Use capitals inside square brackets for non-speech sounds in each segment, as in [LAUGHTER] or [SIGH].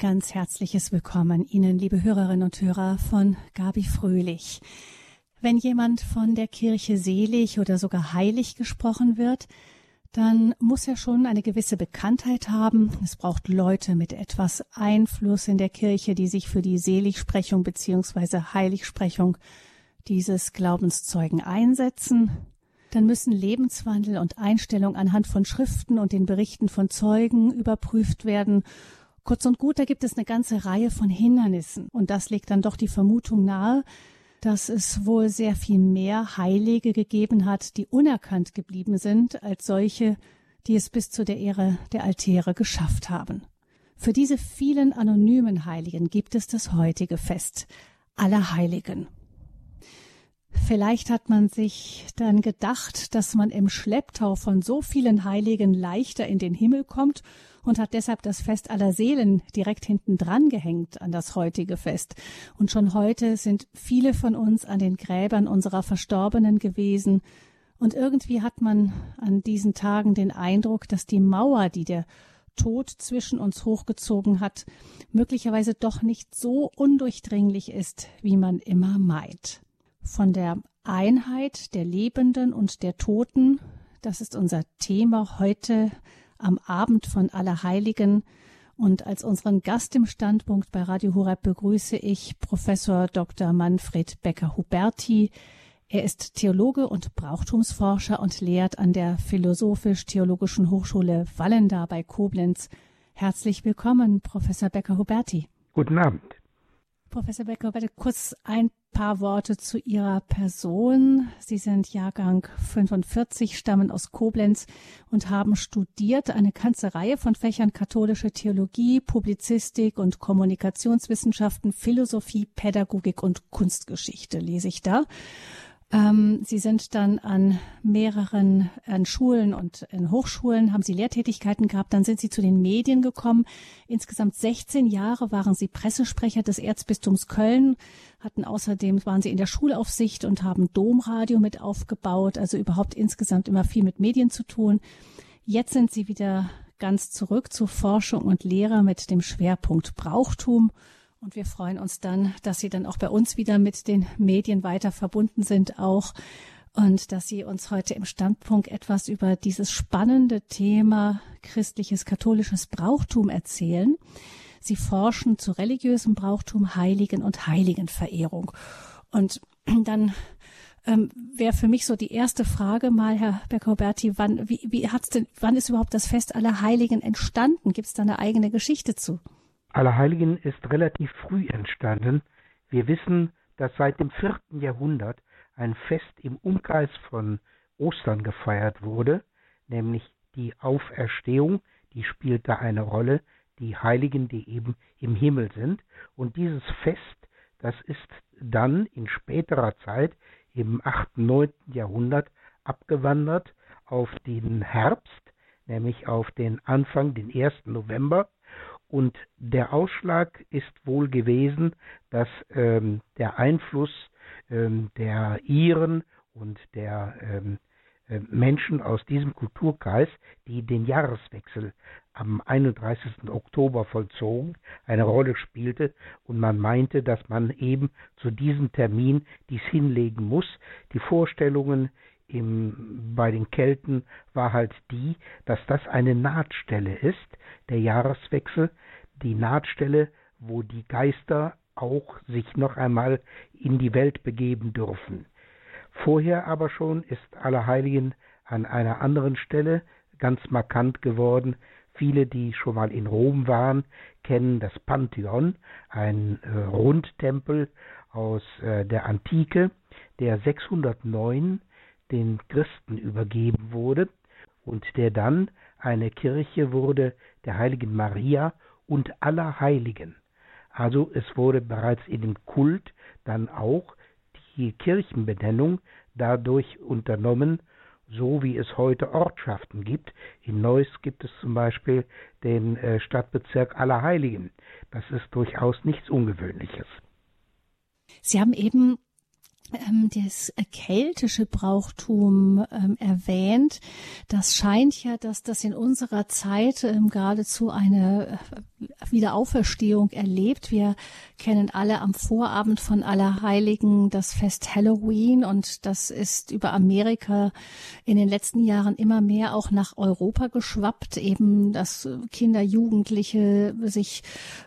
Ganz herzliches Willkommen Ihnen, liebe Hörerinnen und Hörer von Gabi Fröhlich. Wenn jemand von der Kirche selig oder sogar heilig gesprochen wird, dann muss er schon eine gewisse Bekanntheit haben. Es braucht Leute mit etwas Einfluss in der Kirche, die sich für die Seligsprechung beziehungsweise Heiligsprechung dieses Glaubenszeugen einsetzen. Dann müssen Lebenswandel und Einstellung anhand von Schriften und den Berichten von Zeugen überprüft werden Kurz und gut, da gibt es eine ganze Reihe von Hindernissen. Und das legt dann doch die Vermutung nahe, dass es wohl sehr viel mehr Heilige gegeben hat, die unerkannt geblieben sind, als solche, die es bis zu der Ehre der Altäre geschafft haben. Für diese vielen anonymen Heiligen gibt es das heutige Fest aller Heiligen. Vielleicht hat man sich dann gedacht, dass man im Schlepptau von so vielen Heiligen leichter in den Himmel kommt und hat deshalb das Fest aller Seelen direkt hinten dran gehängt an das heutige Fest. Und schon heute sind viele von uns an den Gräbern unserer Verstorbenen gewesen. Und irgendwie hat man an diesen Tagen den Eindruck, dass die Mauer, die der Tod zwischen uns hochgezogen hat, möglicherweise doch nicht so undurchdringlich ist, wie man immer meint. Von der Einheit der Lebenden und der Toten, das ist unser Thema heute am Abend von Allerheiligen. Und als unseren Gast im Standpunkt bei Radio Horeb begrüße ich Professor Dr. Manfred Becker-Huberti. Er ist Theologe und Brauchtumsforscher und lehrt an der Philosophisch-Theologischen Hochschule Wallenda bei Koblenz. Herzlich willkommen, Professor Becker-Huberti. Guten Abend. Professor Becker, bitte kurz ein paar Worte zu Ihrer Person. Sie sind Jahrgang 45, stammen aus Koblenz und haben studiert eine ganze Reihe von Fächern katholische Theologie, Publizistik und Kommunikationswissenschaften, Philosophie, Pädagogik und Kunstgeschichte, lese ich da. Ähm, Sie sind dann an mehreren an Schulen und in Hochschulen, haben Sie Lehrtätigkeiten gehabt, dann sind Sie zu den Medien gekommen. Insgesamt 16 Jahre waren Sie Pressesprecher des Erzbistums Köln, hatten außerdem, waren Sie in der Schulaufsicht und haben Domradio mit aufgebaut, also überhaupt insgesamt immer viel mit Medien zu tun. Jetzt sind Sie wieder ganz zurück zu Forschung und Lehre mit dem Schwerpunkt Brauchtum und wir freuen uns dann, dass Sie dann auch bei uns wieder mit den Medien weiter verbunden sind auch und dass Sie uns heute im Standpunkt etwas über dieses spannende Thema christliches katholisches Brauchtum erzählen. Sie forschen zu religiösem Brauchtum, Heiligen und Heiligenverehrung. Und dann ähm, wäre für mich so die erste Frage mal, Herr Becker-Berti, wann, wie, wie hat's denn, wann ist überhaupt das Fest aller Heiligen entstanden? Gibt es da eine eigene Geschichte zu? Allerheiligen ist relativ früh entstanden. Wir wissen, dass seit dem vierten Jahrhundert ein Fest im Umkreis von Ostern gefeiert wurde, nämlich die Auferstehung, die spielt da eine Rolle, die Heiligen, die eben im Himmel sind. Und dieses Fest, das ist dann in späterer Zeit, im 8., 9. Jahrhundert, abgewandert auf den Herbst, nämlich auf den Anfang, den 1. November, und der Ausschlag ist wohl gewesen, dass ähm, der Einfluss ähm, der Iren und der ähm, äh, Menschen aus diesem Kulturkreis, die den Jahreswechsel am 31. Oktober vollzogen, eine Rolle spielte und man meinte, dass man eben zu diesem Termin dies hinlegen muss. Die Vorstellungen im, bei den Kelten war halt die, dass das eine Nahtstelle ist, der Jahreswechsel, die Nahtstelle, wo die Geister auch sich noch einmal in die Welt begeben dürfen. Vorher aber schon ist Allerheiligen an einer anderen Stelle ganz markant geworden. Viele, die schon mal in Rom waren, kennen das Pantheon, ein äh, Rundtempel aus äh, der Antike, der 609 den Christen übergeben wurde und der dann eine Kirche wurde der heiligen Maria und aller Heiligen. Also es wurde bereits in dem Kult dann auch die Kirchenbenennung dadurch unternommen, so wie es heute Ortschaften gibt. In Neuss gibt es zum Beispiel den äh, Stadtbezirk Allerheiligen. Das ist durchaus nichts Ungewöhnliches. Sie haben eben das keltische Brauchtum ähm, erwähnt. Das scheint ja, dass das in unserer Zeit ähm, geradezu eine Wiederauferstehung erlebt. Wir kennen alle am Vorabend von Allerheiligen das Fest Halloween und das ist über Amerika in den letzten Jahren immer mehr auch nach Europa geschwappt, eben dass Kinder, Jugendliche sich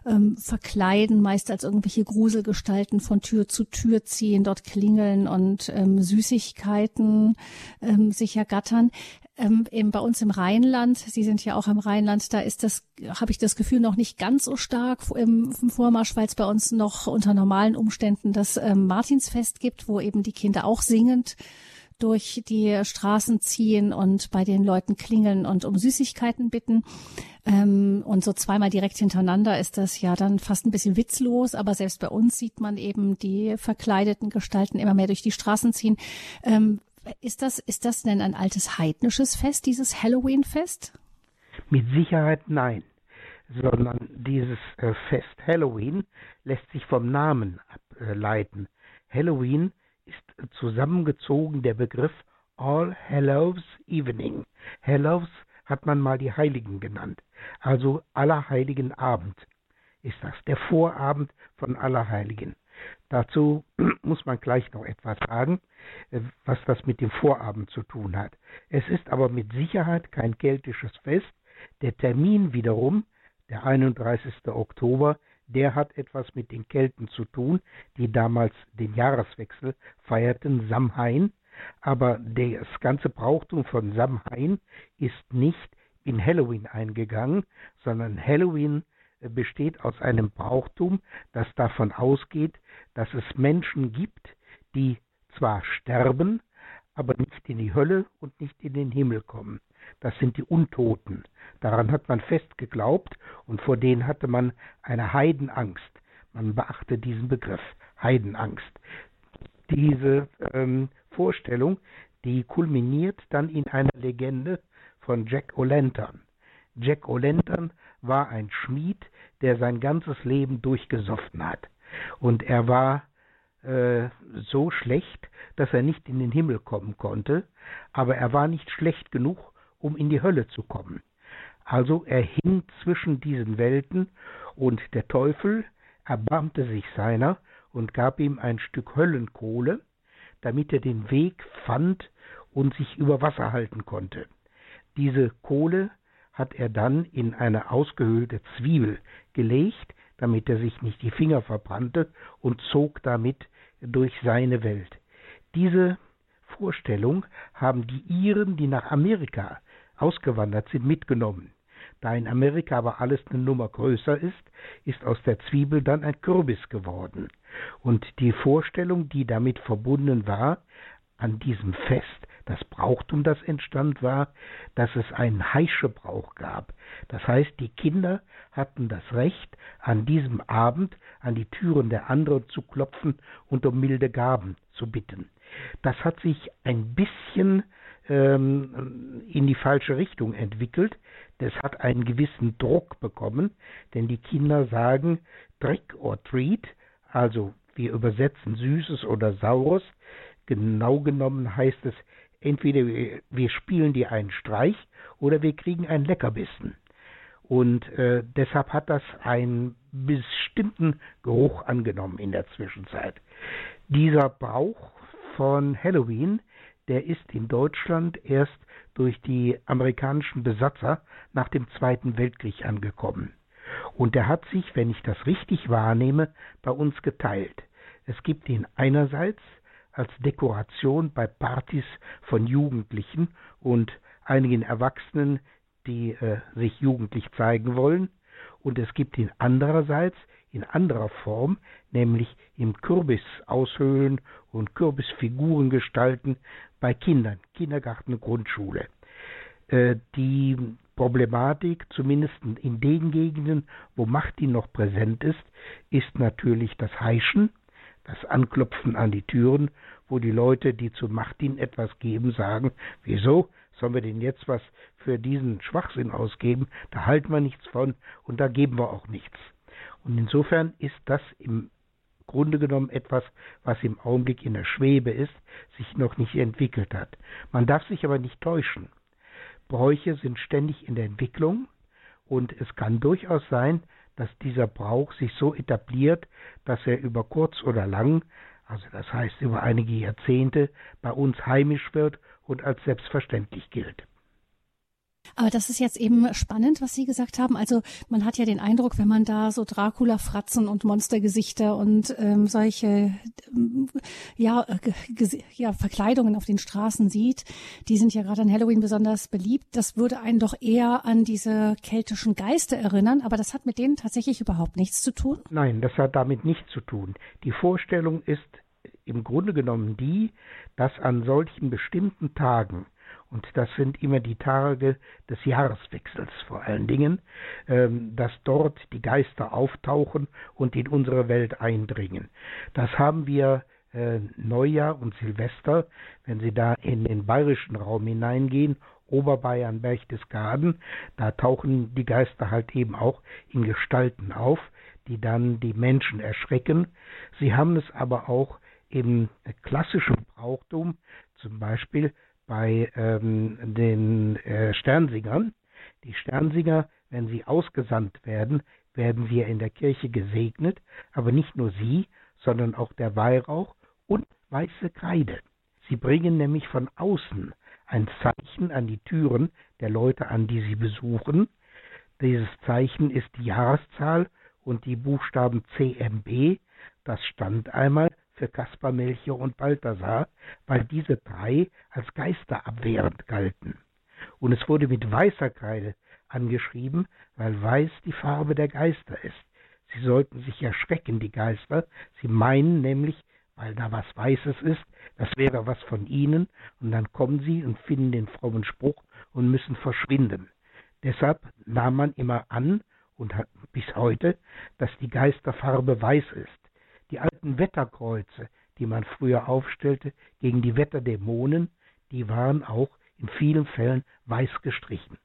ähm, verkleiden, meist als irgendwelche Gruselgestalten von Tür zu Tür ziehen, dort klingeln und ähm, Süßigkeiten ähm, sich ergattern ähm, eben bei uns im Rheinland, Sie sind ja auch im Rheinland, da ist das, habe ich das Gefühl, noch nicht ganz so stark im, im Vormarsch, weil es bei uns noch unter normalen Umständen das ähm, Martinsfest gibt, wo eben die Kinder auch singend durch die Straßen ziehen und bei den Leuten klingeln und um Süßigkeiten bitten. Ähm, und so zweimal direkt hintereinander ist das ja dann fast ein bisschen witzlos, aber selbst bei uns sieht man eben die verkleideten Gestalten immer mehr durch die Straßen ziehen. Ähm, ist das, ist das denn ein altes heidnisches Fest, dieses Halloween-Fest? Mit Sicherheit nein, sondern dieses äh, Fest Halloween lässt sich vom Namen ableiten. Halloween ist zusammengezogen der Begriff All Hallows Evening. Hallows hat man mal die Heiligen genannt, also Allerheiligen Abend ist das, der Vorabend von Allerheiligen. Dazu [CLEARS THROAT] muss man gleich noch etwas sagen, äh, was das mit dem Vorabend zu tun hat. Es ist aber mit Sicherheit kein keltisches Fest. Der Termin wiederum, der 31. Oktober, der hat etwas mit den Kelten zu tun, die damals den Jahreswechsel feierten, Samhain. Aber das ganze Brauchtum von Samhain ist nicht in Halloween eingegangen, sondern Halloween besteht aus einem Brauchtum, das davon ausgeht, dass es Menschen gibt, die zwar sterben, aber nicht in die Hölle und nicht in den Himmel kommen. Das sind die Untoten. Daran hat man fest geglaubt und vor denen hatte man eine Heidenangst. Man beachte diesen Begriff, Heidenangst. Diese ähm, Vorstellung, die kulminiert dann in einer Legende von Jack O'Lantern. Jack O'Lantern war ein Schmied, der sein ganzes Leben durchgesoffen hat. Und er war äh, so schlecht, dass er nicht in den Himmel kommen konnte, aber er war nicht schlecht genug, um in die Hölle zu kommen. Also er hing zwischen diesen Welten und der Teufel erbarmte sich seiner und gab ihm ein Stück Höllenkohle, damit er den Weg fand und sich über Wasser halten konnte. Diese Kohle hat er dann in eine ausgehöhlte Zwiebel gelegt, damit er sich nicht die Finger verbrannte und zog damit durch seine Welt. Diese Vorstellung haben die Iren, die nach Amerika ausgewandert sind, mitgenommen. Da in Amerika aber alles eine Nummer größer ist, ist aus der Zwiebel dann ein Kürbis geworden. Und die Vorstellung, die damit verbunden war, an diesem Fest, das Brauchtum, das entstand, war, dass es einen Heischebrauch gab. Das heißt, die Kinder hatten das Recht, an diesem Abend an die Türen der anderen zu klopfen und um milde Gaben zu bitten. Das hat sich ein bisschen ähm, in die falsche Richtung entwickelt. Das hat einen gewissen Druck bekommen, denn die Kinder sagen Trick or Treat, also wir übersetzen Süßes oder Saures. Genau genommen heißt es entweder wir spielen dir einen Streich oder wir kriegen einen Leckerbissen. Und äh, deshalb hat das einen bestimmten Geruch angenommen in der Zwischenzeit. Dieser Brauch von Halloween, der ist in Deutschland erst durch die amerikanischen Besatzer nach dem Zweiten Weltkrieg angekommen. Und der hat sich, wenn ich das richtig wahrnehme, bei uns geteilt. Es gibt ihn einerseits als Dekoration bei Partys von Jugendlichen und einigen Erwachsenen, die äh, sich jugendlich zeigen wollen. Und es gibt ihn andererseits in anderer Form, nämlich im Kürbis aushöhlen und Kürbisfiguren gestalten bei Kindern, Kindergarten, Grundschule. Äh, die Problematik, zumindest in den Gegenden, wo Machtin noch präsent ist, ist natürlich das Heischen das Anklopfen an die Türen, wo die Leute, die zu Martin etwas geben, sagen, wieso sollen wir denn jetzt was für diesen Schwachsinn ausgeben? Da halten wir nichts von und da geben wir auch nichts. Und insofern ist das im Grunde genommen etwas, was im Augenblick in der Schwebe ist, sich noch nicht entwickelt hat. Man darf sich aber nicht täuschen. Bräuche sind ständig in der Entwicklung und es kann durchaus sein, dass dieser Brauch sich so etabliert, dass er über kurz oder lang, also das heißt über einige Jahrzehnte, bei uns heimisch wird und als selbstverständlich gilt. Aber das ist jetzt eben spannend, was Sie gesagt haben. Also man hat ja den Eindruck, wenn man da so Dracula-Fratzen und Monstergesichter und ähm, solche ähm, ja, äh, ja, Verkleidungen auf den Straßen sieht, die sind ja gerade an Halloween besonders beliebt. Das würde einen doch eher an diese keltischen Geister erinnern, aber das hat mit denen tatsächlich überhaupt nichts zu tun. Nein, das hat damit nichts zu tun. Die Vorstellung ist im Grunde genommen die, dass an solchen bestimmten Tagen und das sind immer die Tage des Jahreswechsels vor allen Dingen, ähm, dass dort die Geister auftauchen und in unsere Welt eindringen. Das haben wir äh, Neujahr und Silvester, wenn Sie da in den bayerischen Raum hineingehen, Oberbayern, Berchtesgaden, da tauchen die Geister halt eben auch in Gestalten auf, die dann die Menschen erschrecken. Sie haben es aber auch im klassischen Brauchtum, zum Beispiel bei ähm, den äh, Sternsingern. Die Sternsinger, wenn sie ausgesandt werden, werden wir in der Kirche gesegnet, aber nicht nur sie, sondern auch der Weihrauch und weiße Kreide. Sie bringen nämlich von außen ein Zeichen an die Türen der Leute an, die sie besuchen. Dieses Zeichen ist die Jahreszahl und die Buchstaben CMB. Das stand einmal für Kaspar, Melchior und Balthasar, weil diese drei als Geister abwehrend galten. Und es wurde mit weißer Kreide angeschrieben, weil weiß die Farbe der Geister ist. Sie sollten sich erschrecken, die Geister. Sie meinen nämlich, weil da was Weißes ist, das wäre was von ihnen, und dann kommen sie und finden den frommen Spruch und müssen verschwinden. Deshalb nahm man immer an, und hat bis heute, dass die Geisterfarbe weiß ist. Die alten Wetterkreuze, die man früher aufstellte gegen die Wetterdämonen, die waren auch in vielen Fällen weiß gestrichen.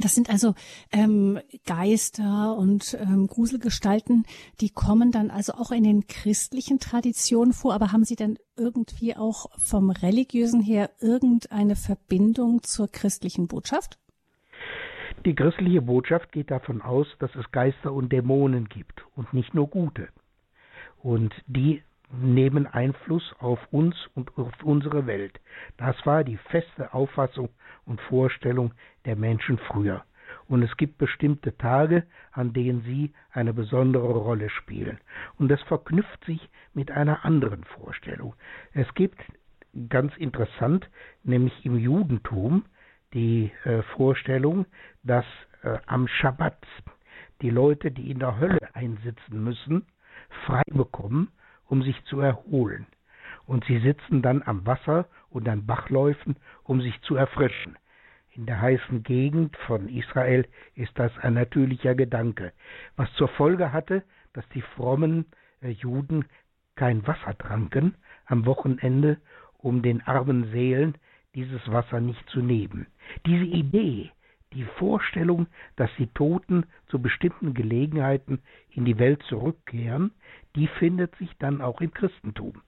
Das sind also ähm, Geister und ähm, Gruselgestalten, die kommen dann also auch in den christlichen Traditionen vor. Aber haben Sie denn irgendwie auch vom religiösen her irgendeine Verbindung zur christlichen Botschaft? Die christliche Botschaft geht davon aus, dass es Geister und Dämonen gibt und nicht nur gute. Und die nehmen Einfluss auf uns und auf unsere Welt. Das war die feste Auffassung und Vorstellung der Menschen früher. Und es gibt bestimmte Tage, an denen sie eine besondere Rolle spielen. Und das verknüpft sich mit einer anderen Vorstellung. Es gibt ganz interessant, nämlich im Judentum, die äh, Vorstellung, dass äh, am Schabbat die Leute, die in der Hölle einsitzen müssen, frei bekommen, um sich zu erholen. Und sie sitzen dann am Wasser und an Bachläufen, um sich zu erfrischen. In der heißen Gegend von Israel ist das ein natürlicher Gedanke, was zur Folge hatte, dass die frommen äh, Juden kein Wasser tranken am Wochenende, um den armen Seelen dieses Wasser nicht zu nehmen. Diese Idee, die Vorstellung, dass die Toten zu bestimmten Gelegenheiten in die Welt zurückkehren, die findet sich dann auch im Christentum.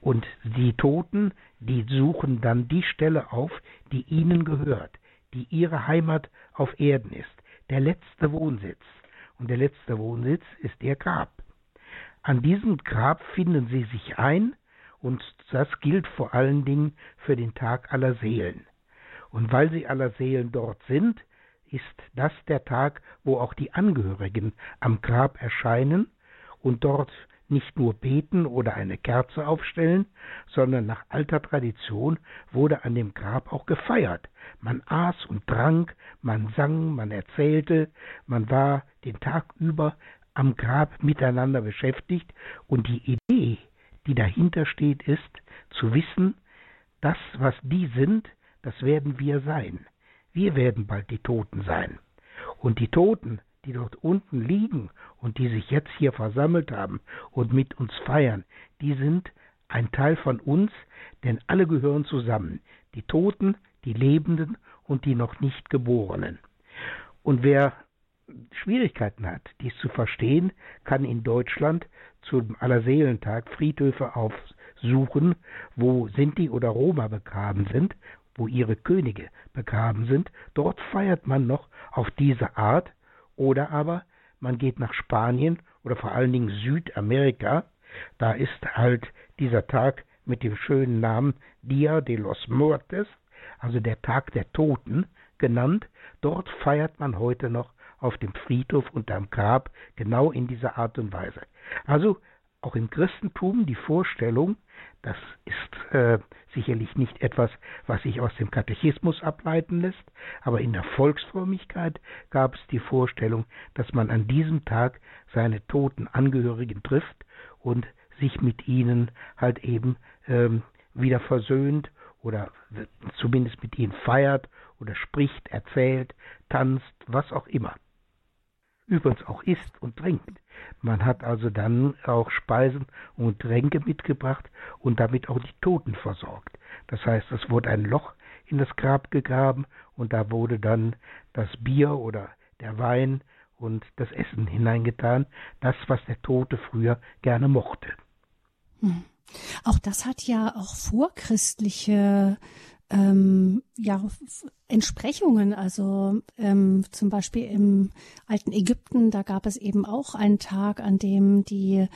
Und die Toten, die suchen dann die Stelle auf, die ihnen gehört, die ihre Heimat auf Erden ist, der letzte Wohnsitz. Und der letzte Wohnsitz ist ihr Grab. An diesem Grab finden sie sich ein, und das gilt vor allen Dingen für den Tag aller Seelen. Und weil sie aller Seelen dort sind, ist das der Tag, wo auch die Angehörigen am Grab erscheinen und dort nicht nur beten oder eine Kerze aufstellen, sondern nach alter Tradition wurde an dem Grab auch gefeiert. Man aß und trank, man sang, man erzählte, man war den Tag über am Grab miteinander beschäftigt und die Idee, die dahinter steht, ist zu wissen, das, was die sind, das werden wir sein. Wir werden bald die Toten sein. Und die Toten, die dort unten liegen und die sich jetzt hier versammelt haben und mit uns feiern, die sind ein Teil von uns, denn alle gehören zusammen. Die Toten, die Lebenden und die noch nicht Geborenen. Und wer Schwierigkeiten hat, dies zu verstehen, kann in Deutschland zum Allerseelentag Friedhöfe aufsuchen, wo Sinti oder Roma begraben sind, wo ihre Könige begraben sind. Dort feiert man noch auf diese Art oder aber man geht nach Spanien oder vor allen Dingen Südamerika, da ist halt dieser Tag mit dem schönen Namen Dia de los Muertes, also der Tag der Toten, genannt. Dort feiert man heute noch auf dem Friedhof und am Grab genau in dieser Art und Weise. Also auch im Christentum die Vorstellung, das ist äh, sicherlich nicht etwas, was sich aus dem Katechismus ableiten lässt, aber in der Volksfrömmigkeit gab es die Vorstellung, dass man an diesem Tag seine toten Angehörigen trifft und sich mit ihnen halt eben ähm, wieder versöhnt oder zumindest mit ihnen feiert oder spricht, erzählt, tanzt, was auch immer. Übrigens auch isst und trinkt. Man hat also dann auch Speisen und Tränke mitgebracht und damit auch die Toten versorgt. Das heißt, es wurde ein Loch in das Grab gegraben und da wurde dann das Bier oder der Wein und das Essen hineingetan, das, was der Tote früher gerne mochte. Hm. Auch das hat ja auch vorchristliche ähm, ja, Entsprechungen. Also ähm, zum Beispiel im alten Ägypten, da gab es eben auch einen Tag, an dem die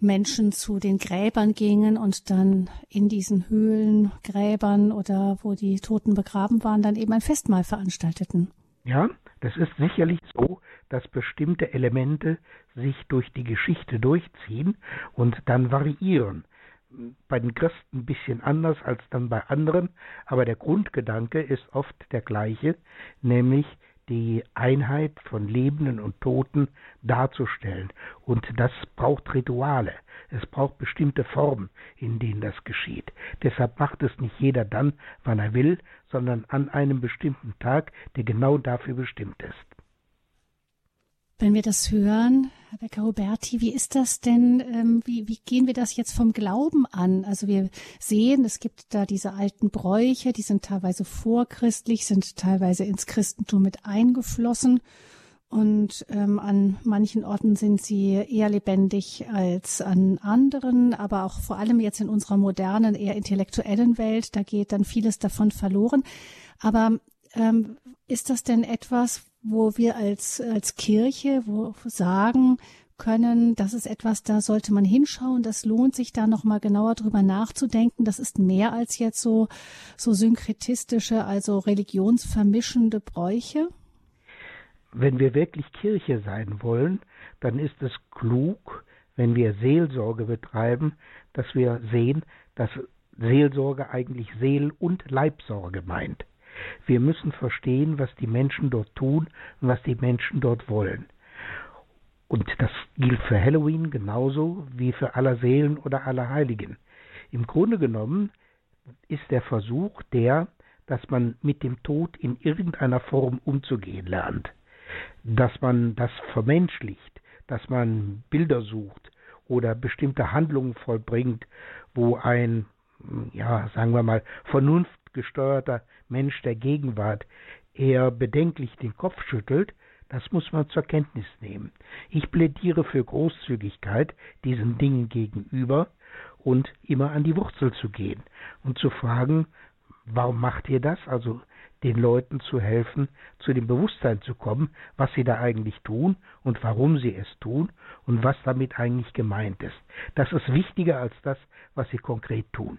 Menschen zu den Gräbern gingen und dann in diesen Höhlengräbern oder wo die Toten begraben waren, dann eben ein Festmahl veranstalteten. Ja, das ist sicherlich so, dass bestimmte Elemente sich durch die Geschichte durchziehen und dann variieren bei den Christen ein bisschen anders als dann bei anderen, aber der Grundgedanke ist oft der gleiche, nämlich die Einheit von Lebenden und Toten darzustellen. Und das braucht Rituale. Es braucht bestimmte Formen, in denen das geschieht. Deshalb macht es nicht jeder dann, wann er will, sondern an einem bestimmten Tag, der genau dafür bestimmt ist. Wenn wir das hören, Herr Becker-Huberti, wie ist das denn, ähm, wie, wie gehen wir das jetzt vom Glauben an? Also wir sehen, es gibt da diese alten Bräuche, die sind teilweise vorchristlich, sind teilweise ins Christentum mit eingeflossen. Und ähm, an manchen Orten sind sie eher lebendig als an anderen, aber auch vor allem jetzt in unserer modernen, eher intellektuellen Welt, da geht dann vieles davon verloren. Aber ähm, ist das denn etwas, wo wir als, als Kirche wo sagen können, das ist etwas, da sollte man hinschauen, das lohnt sich da nochmal genauer drüber nachzudenken. Das ist mehr als jetzt so, so synkretistische, also religionsvermischende Bräuche? Wenn wir wirklich Kirche sein wollen, dann ist es klug, wenn wir Seelsorge betreiben, dass wir sehen, dass Seelsorge eigentlich Seel- und Leibsorge meint. Wir müssen verstehen, was die Menschen dort tun und was die Menschen dort wollen. Und das gilt für Halloween genauso wie für Allerseelen oder Allerheiligen. Im Grunde genommen ist der Versuch der, dass man mit dem Tod in irgendeiner Form umzugehen lernt, dass man das vermenschlicht, dass man Bilder sucht oder bestimmte Handlungen vollbringt, wo ein, ja, sagen wir mal, Vernunft gesteuerter Mensch der Gegenwart eher bedenklich den Kopf schüttelt, das muss man zur Kenntnis nehmen. Ich plädiere für Großzügigkeit diesen Dingen gegenüber und immer an die Wurzel zu gehen und zu fragen, warum macht ihr das? Also den Leuten zu helfen, zu dem Bewusstsein zu kommen, was sie da eigentlich tun und warum sie es tun und was damit eigentlich gemeint ist. Das ist wichtiger als das, was sie konkret tun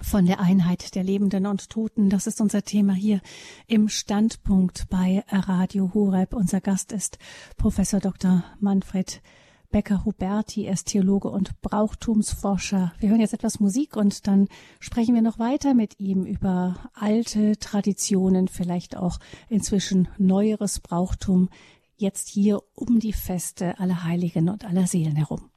von der Einheit der Lebenden und Toten. Das ist unser Thema hier im Standpunkt bei Radio Horeb. Unser Gast ist Professor Dr. Manfred Becker-Huberti. Er ist Theologe und Brauchtumsforscher. Wir hören jetzt etwas Musik und dann sprechen wir noch weiter mit ihm über alte Traditionen, vielleicht auch inzwischen neueres Brauchtum, jetzt hier um die Feste aller Heiligen und aller Seelen herum.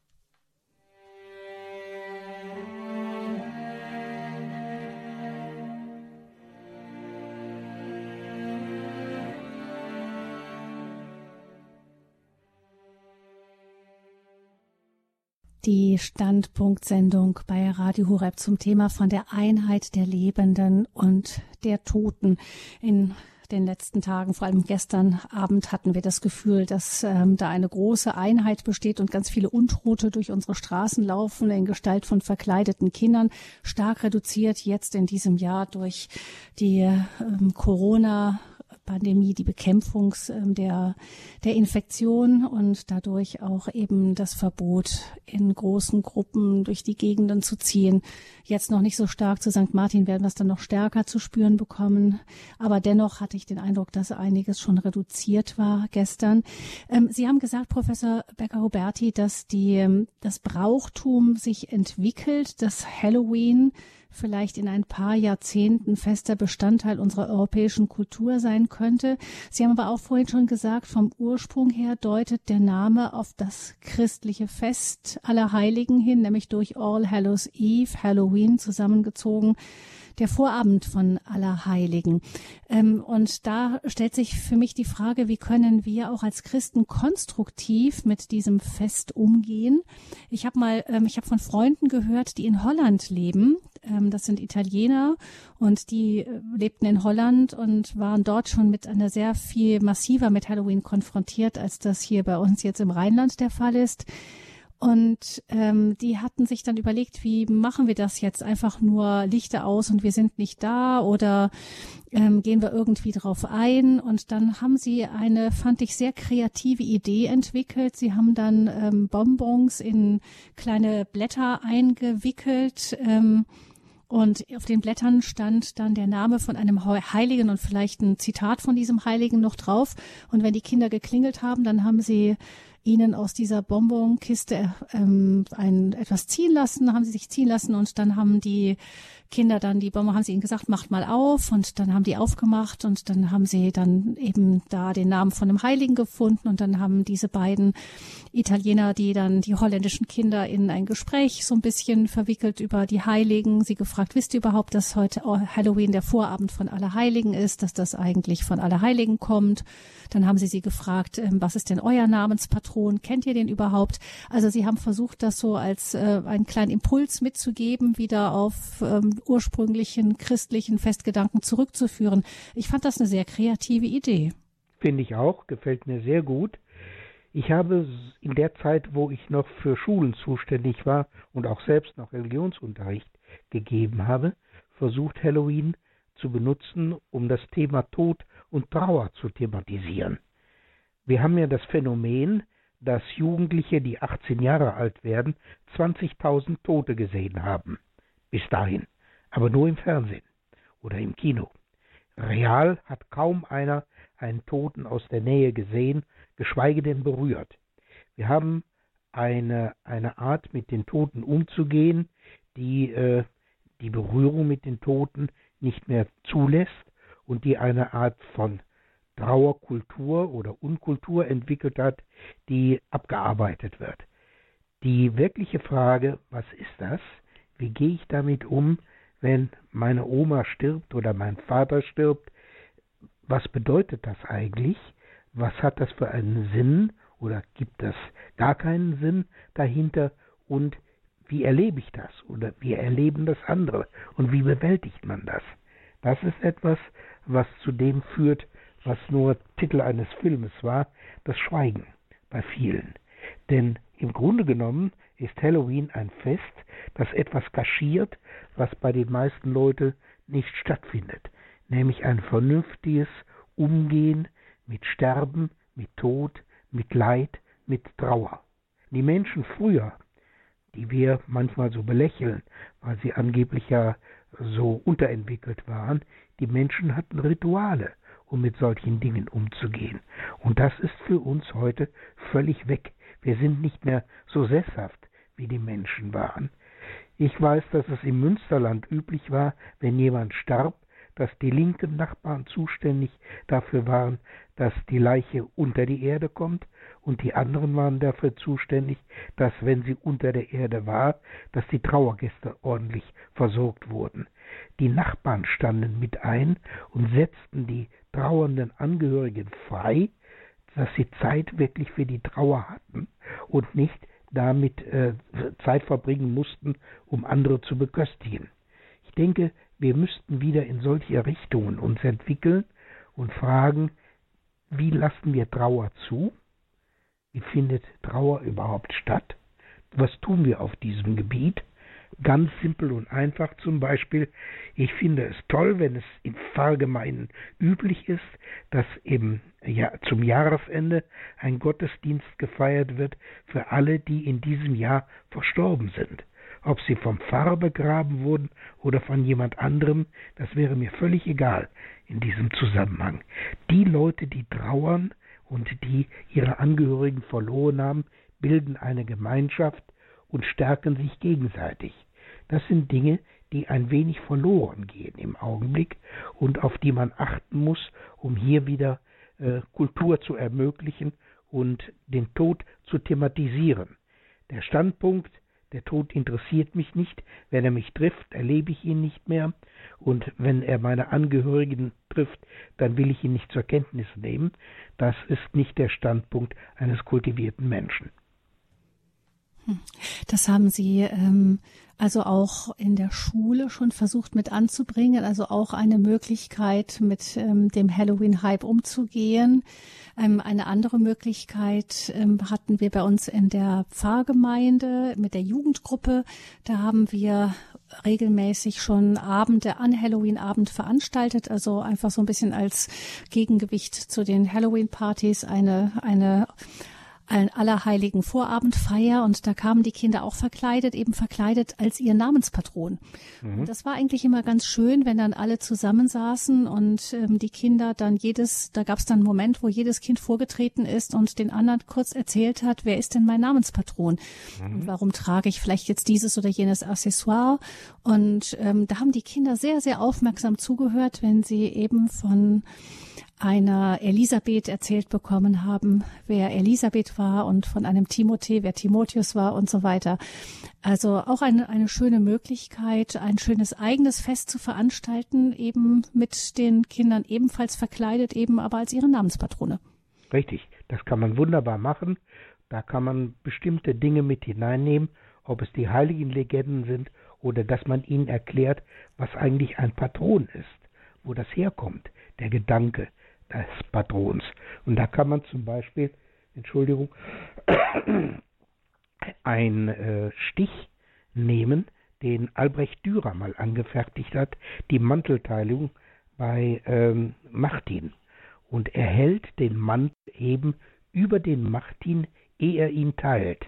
Die Standpunktsendung bei Radio Horeb zum Thema von der Einheit der Lebenden und der Toten. In den letzten Tagen, vor allem gestern Abend, hatten wir das Gefühl, dass ähm, da eine große Einheit besteht und ganz viele Untote durch unsere Straßen laufen in Gestalt von verkleideten Kindern, stark reduziert jetzt in diesem Jahr durch die ähm, Corona Pandemie, die Bekämpfung ähm, der, der Infektion und dadurch auch eben das Verbot, in großen Gruppen durch die Gegenden zu ziehen. Jetzt noch nicht so stark zu St. Martin werden wir es dann noch stärker zu spüren bekommen. Aber dennoch hatte ich den Eindruck, dass einiges schon reduziert war gestern. Ähm, Sie haben gesagt, Professor Becker-Huberti, dass die, ähm, das Brauchtum sich entwickelt, dass Halloween vielleicht in ein paar Jahrzehnten fester Bestandteil unserer europäischen Kultur sein könnte. Sie haben aber auch vorhin schon gesagt, vom Ursprung her deutet der Name auf das christliche Fest aller Heiligen hin, nämlich durch All Hallows Eve, Halloween zusammengezogen der Vorabend von Allerheiligen. Ähm, und da stellt sich für mich die Frage, wie können wir auch als Christen konstruktiv mit diesem Fest umgehen? Ich habe mal, ähm, ich habe von Freunden gehört, die in Holland leben. Ähm, das sind Italiener und die äh, lebten in Holland und waren dort schon mit einer sehr viel massiver mit Halloween konfrontiert, als das hier bei uns jetzt im Rheinland der Fall ist. Und ähm, die hatten sich dann überlegt, wie machen wir das jetzt? Einfach nur Lichter aus und wir sind nicht da oder ähm, gehen wir irgendwie drauf ein? Und dann haben sie eine, fand ich, sehr kreative Idee entwickelt. Sie haben dann ähm, Bonbons in kleine Blätter eingewickelt. Ähm, und auf den Blättern stand dann der Name von einem Heiligen und vielleicht ein Zitat von diesem Heiligen noch drauf. Und wenn die Kinder geklingelt haben, dann haben sie ihnen aus dieser Bonbonkiste ähm, ein etwas ziehen lassen, haben sie sich ziehen lassen und dann haben die Kinder dann die Bonbon, haben sie ihnen gesagt, macht mal auf und dann haben die aufgemacht und dann haben sie dann eben da den Namen von einem Heiligen gefunden und dann haben diese beiden Italiener, die dann die holländischen Kinder in ein Gespräch so ein bisschen verwickelt über die Heiligen, sie gefragt, wisst ihr überhaupt, dass heute Halloween der Vorabend von Allerheiligen ist, dass das eigentlich von Allerheiligen kommt? Dann haben sie sie gefragt, ähm, was ist denn euer Namenspatron? Kennt ihr den überhaupt? Also sie haben versucht, das so als äh, einen kleinen Impuls mitzugeben, wieder auf ähm, ursprünglichen christlichen Festgedanken zurückzuführen. Ich fand das eine sehr kreative Idee. Finde ich auch, gefällt mir sehr gut. Ich habe in der Zeit, wo ich noch für Schulen zuständig war und auch selbst noch Religionsunterricht gegeben habe, versucht Halloween zu benutzen, um das Thema Tod und Trauer zu thematisieren. Wir haben ja das Phänomen, dass Jugendliche, die 18 Jahre alt werden, 20.000 Tote gesehen haben. Bis dahin aber nur im Fernsehen oder im Kino. Real hat kaum einer einen Toten aus der Nähe gesehen, geschweige denn berührt. Wir haben eine, eine Art, mit den Toten umzugehen, die äh, die Berührung mit den Toten nicht mehr zulässt und die eine Art von Trauerkultur oder Unkultur entwickelt hat, die abgearbeitet wird. Die wirkliche Frage, was ist das? Wie gehe ich damit um? wenn meine Oma stirbt oder mein Vater stirbt, was bedeutet das eigentlich? Was hat das für einen Sinn oder gibt es gar keinen Sinn dahinter? Und wie erlebe ich das oder wie erleben das andere und wie bewältigt man das? Das ist etwas, was zu dem führt, was nur Titel eines Filmes war, das Schweigen bei vielen. Denn im Grunde genommen ist Halloween ein Fest, das etwas kaschiert, was bei den meisten Leuten nicht stattfindet, nämlich ein vernünftiges Umgehen mit Sterben, mit Tod, mit Leid, mit Trauer. Die Menschen früher, die wir manchmal so belächeln, weil sie angeblich ja so unterentwickelt waren, die Menschen hatten Rituale, um mit solchen Dingen umzugehen. Und das ist für uns heute völlig weg. Wir sind nicht mehr so sesshaft, wie die Menschen waren. Ich weiß, dass es im Münsterland üblich war, wenn jemand starb, dass die linken Nachbarn zuständig dafür waren, dass die Leiche unter die Erde kommt, und die anderen waren dafür zuständig, dass, wenn sie unter der Erde war, dass die Trauergäste ordentlich versorgt wurden. Die Nachbarn standen mit ein und setzten die trauernden Angehörigen frei, dass sie Zeit wirklich für die Trauer hatten und nicht damit äh, Zeit verbringen mussten, um andere zu beköstigen. Ich denke, wir müssten wieder in solche Richtungen uns entwickeln und fragen, wie lassen wir Trauer zu? Wie findet Trauer überhaupt statt? Was tun wir auf diesem Gebiet? Ganz simpel und einfach zum Beispiel. Ich finde es toll, wenn es im Pfarrgemeinden üblich ist, dass im, ja, zum Jahresende ein Gottesdienst gefeiert wird für alle, die in diesem Jahr verstorben sind. Ob sie vom Pfarrer begraben wurden oder von jemand anderem, das wäre mir völlig egal in diesem Zusammenhang. Die Leute, die trauern und die ihre Angehörigen verloren haben, bilden eine Gemeinschaft und stärken sich gegenseitig. Das sind Dinge, die ein wenig verloren gehen im Augenblick und auf die man achten muss, um hier wieder äh, Kultur zu ermöglichen und den Tod zu thematisieren. Der Standpunkt, der Tod interessiert mich nicht, wenn er mich trifft, erlebe ich ihn nicht mehr, und wenn er meine Angehörigen trifft, dann will ich ihn nicht zur Kenntnis nehmen. Das ist nicht der Standpunkt eines kultivierten Menschen. Das haben Sie ähm, also auch in der Schule schon versucht mit anzubringen, also auch eine Möglichkeit, mit ähm, dem Halloween-Hype umzugehen. Ähm, eine andere Möglichkeit ähm, hatten wir bei uns in der Pfarrgemeinde mit der Jugendgruppe. Da haben wir regelmäßig schon Abende an Halloween-Abend veranstaltet, also einfach so ein bisschen als Gegengewicht zu den Halloween-Partys eine, eine ein allerheiligen Vorabendfeier und da kamen die Kinder auch verkleidet, eben verkleidet als ihr Namenspatron. Mhm. das war eigentlich immer ganz schön, wenn dann alle zusammensaßen und ähm, die Kinder dann jedes, da gab es dann einen Moment, wo jedes Kind vorgetreten ist und den anderen kurz erzählt hat, wer ist denn mein Namenspatron mhm. und warum trage ich vielleicht jetzt dieses oder jenes Accessoire. Und ähm, da haben die Kinder sehr, sehr aufmerksam zugehört, wenn sie eben von einer Elisabeth erzählt bekommen haben, wer Elisabeth war und von einem Timothée, wer Timotheus war und so weiter. Also auch eine, eine schöne Möglichkeit, ein schönes eigenes Fest zu veranstalten, eben mit den Kindern ebenfalls verkleidet, eben aber als ihre Namenspatrone. Richtig, das kann man wunderbar machen. Da kann man bestimmte Dinge mit hineinnehmen, ob es die heiligen Legenden sind oder dass man ihnen erklärt, was eigentlich ein Patron ist, wo das herkommt, der Gedanke des Patrons. Und da kann man zum Beispiel, Entschuldigung, [COUGHS] ein äh, Stich nehmen, den Albrecht Dürer mal angefertigt hat, die Mantelteilung bei ähm, Martin. Und er hält den Mantel eben über den Martin, ehe er ihn teilt.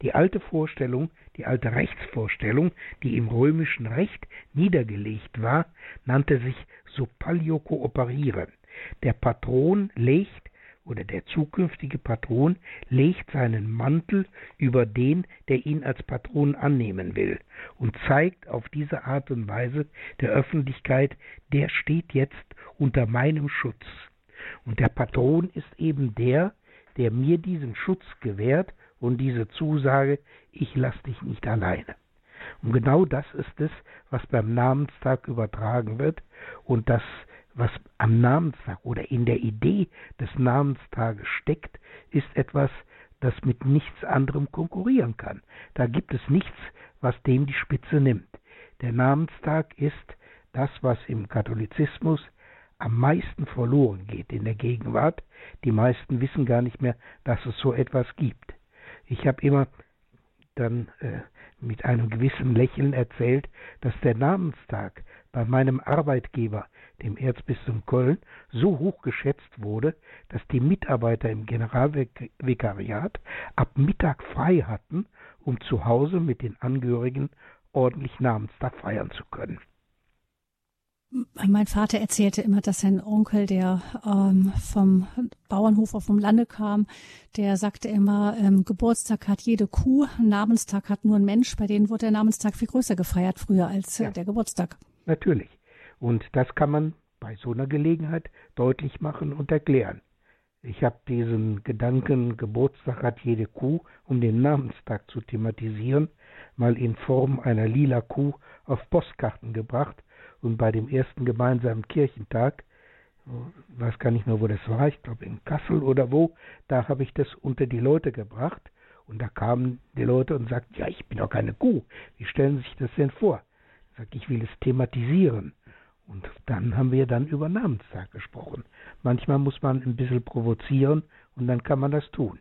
Die alte Vorstellung, die alte Rechtsvorstellung, die im römischen Recht niedergelegt war, nannte sich Sopaglio kooperieren. Der Patron legt oder der zukünftige Patron legt seinen Mantel über den, der ihn als Patron annehmen will und zeigt auf diese Art und Weise der Öffentlichkeit, der steht jetzt unter meinem Schutz. Und der Patron ist eben der, der mir diesen Schutz gewährt und diese Zusage, ich lass dich nicht alleine. Und genau das ist es, was beim Namenstag übertragen wird und das was am Namenstag oder in der Idee des Namenstages steckt, ist etwas, das mit nichts anderem konkurrieren kann. Da gibt es nichts, was dem die Spitze nimmt. Der Namenstag ist das, was im Katholizismus am meisten verloren geht in der Gegenwart. Die meisten wissen gar nicht mehr, dass es so etwas gibt. Ich habe immer dann äh, mit einem gewissen Lächeln erzählt, dass der Namenstag bei meinem Arbeitgeber, dem Erzbistum Köln, so hoch geschätzt wurde, dass die Mitarbeiter im Generalvikariat ab Mittag frei hatten, um zu Hause mit den Angehörigen ordentlich Namenstag feiern zu können. Mein Vater erzählte immer, dass sein Onkel, der ähm, vom Bauernhof auf dem Lande kam, der sagte immer, ähm, Geburtstag hat jede Kuh, Namenstag hat nur ein Mensch. Bei denen wurde der Namenstag viel größer gefeiert früher als äh, ja. der Geburtstag. Natürlich. Und das kann man bei so einer Gelegenheit deutlich machen und erklären. Ich habe diesen Gedanken, Geburtstag hat jede Kuh, um den Namenstag zu thematisieren, mal in Form einer lila Kuh auf Postkarten gebracht und bei dem ersten gemeinsamen Kirchentag, weiß gar nicht mehr, wo das war, ich glaube in Kassel oder wo, da habe ich das unter die Leute gebracht und da kamen die Leute und sagten, ja, ich bin doch keine Kuh, wie stellen Sie sich das denn vor? Sag, ich will es thematisieren. Und dann haben wir dann über Namenstag gesprochen. Manchmal muss man ein bisschen provozieren und dann kann man das tun.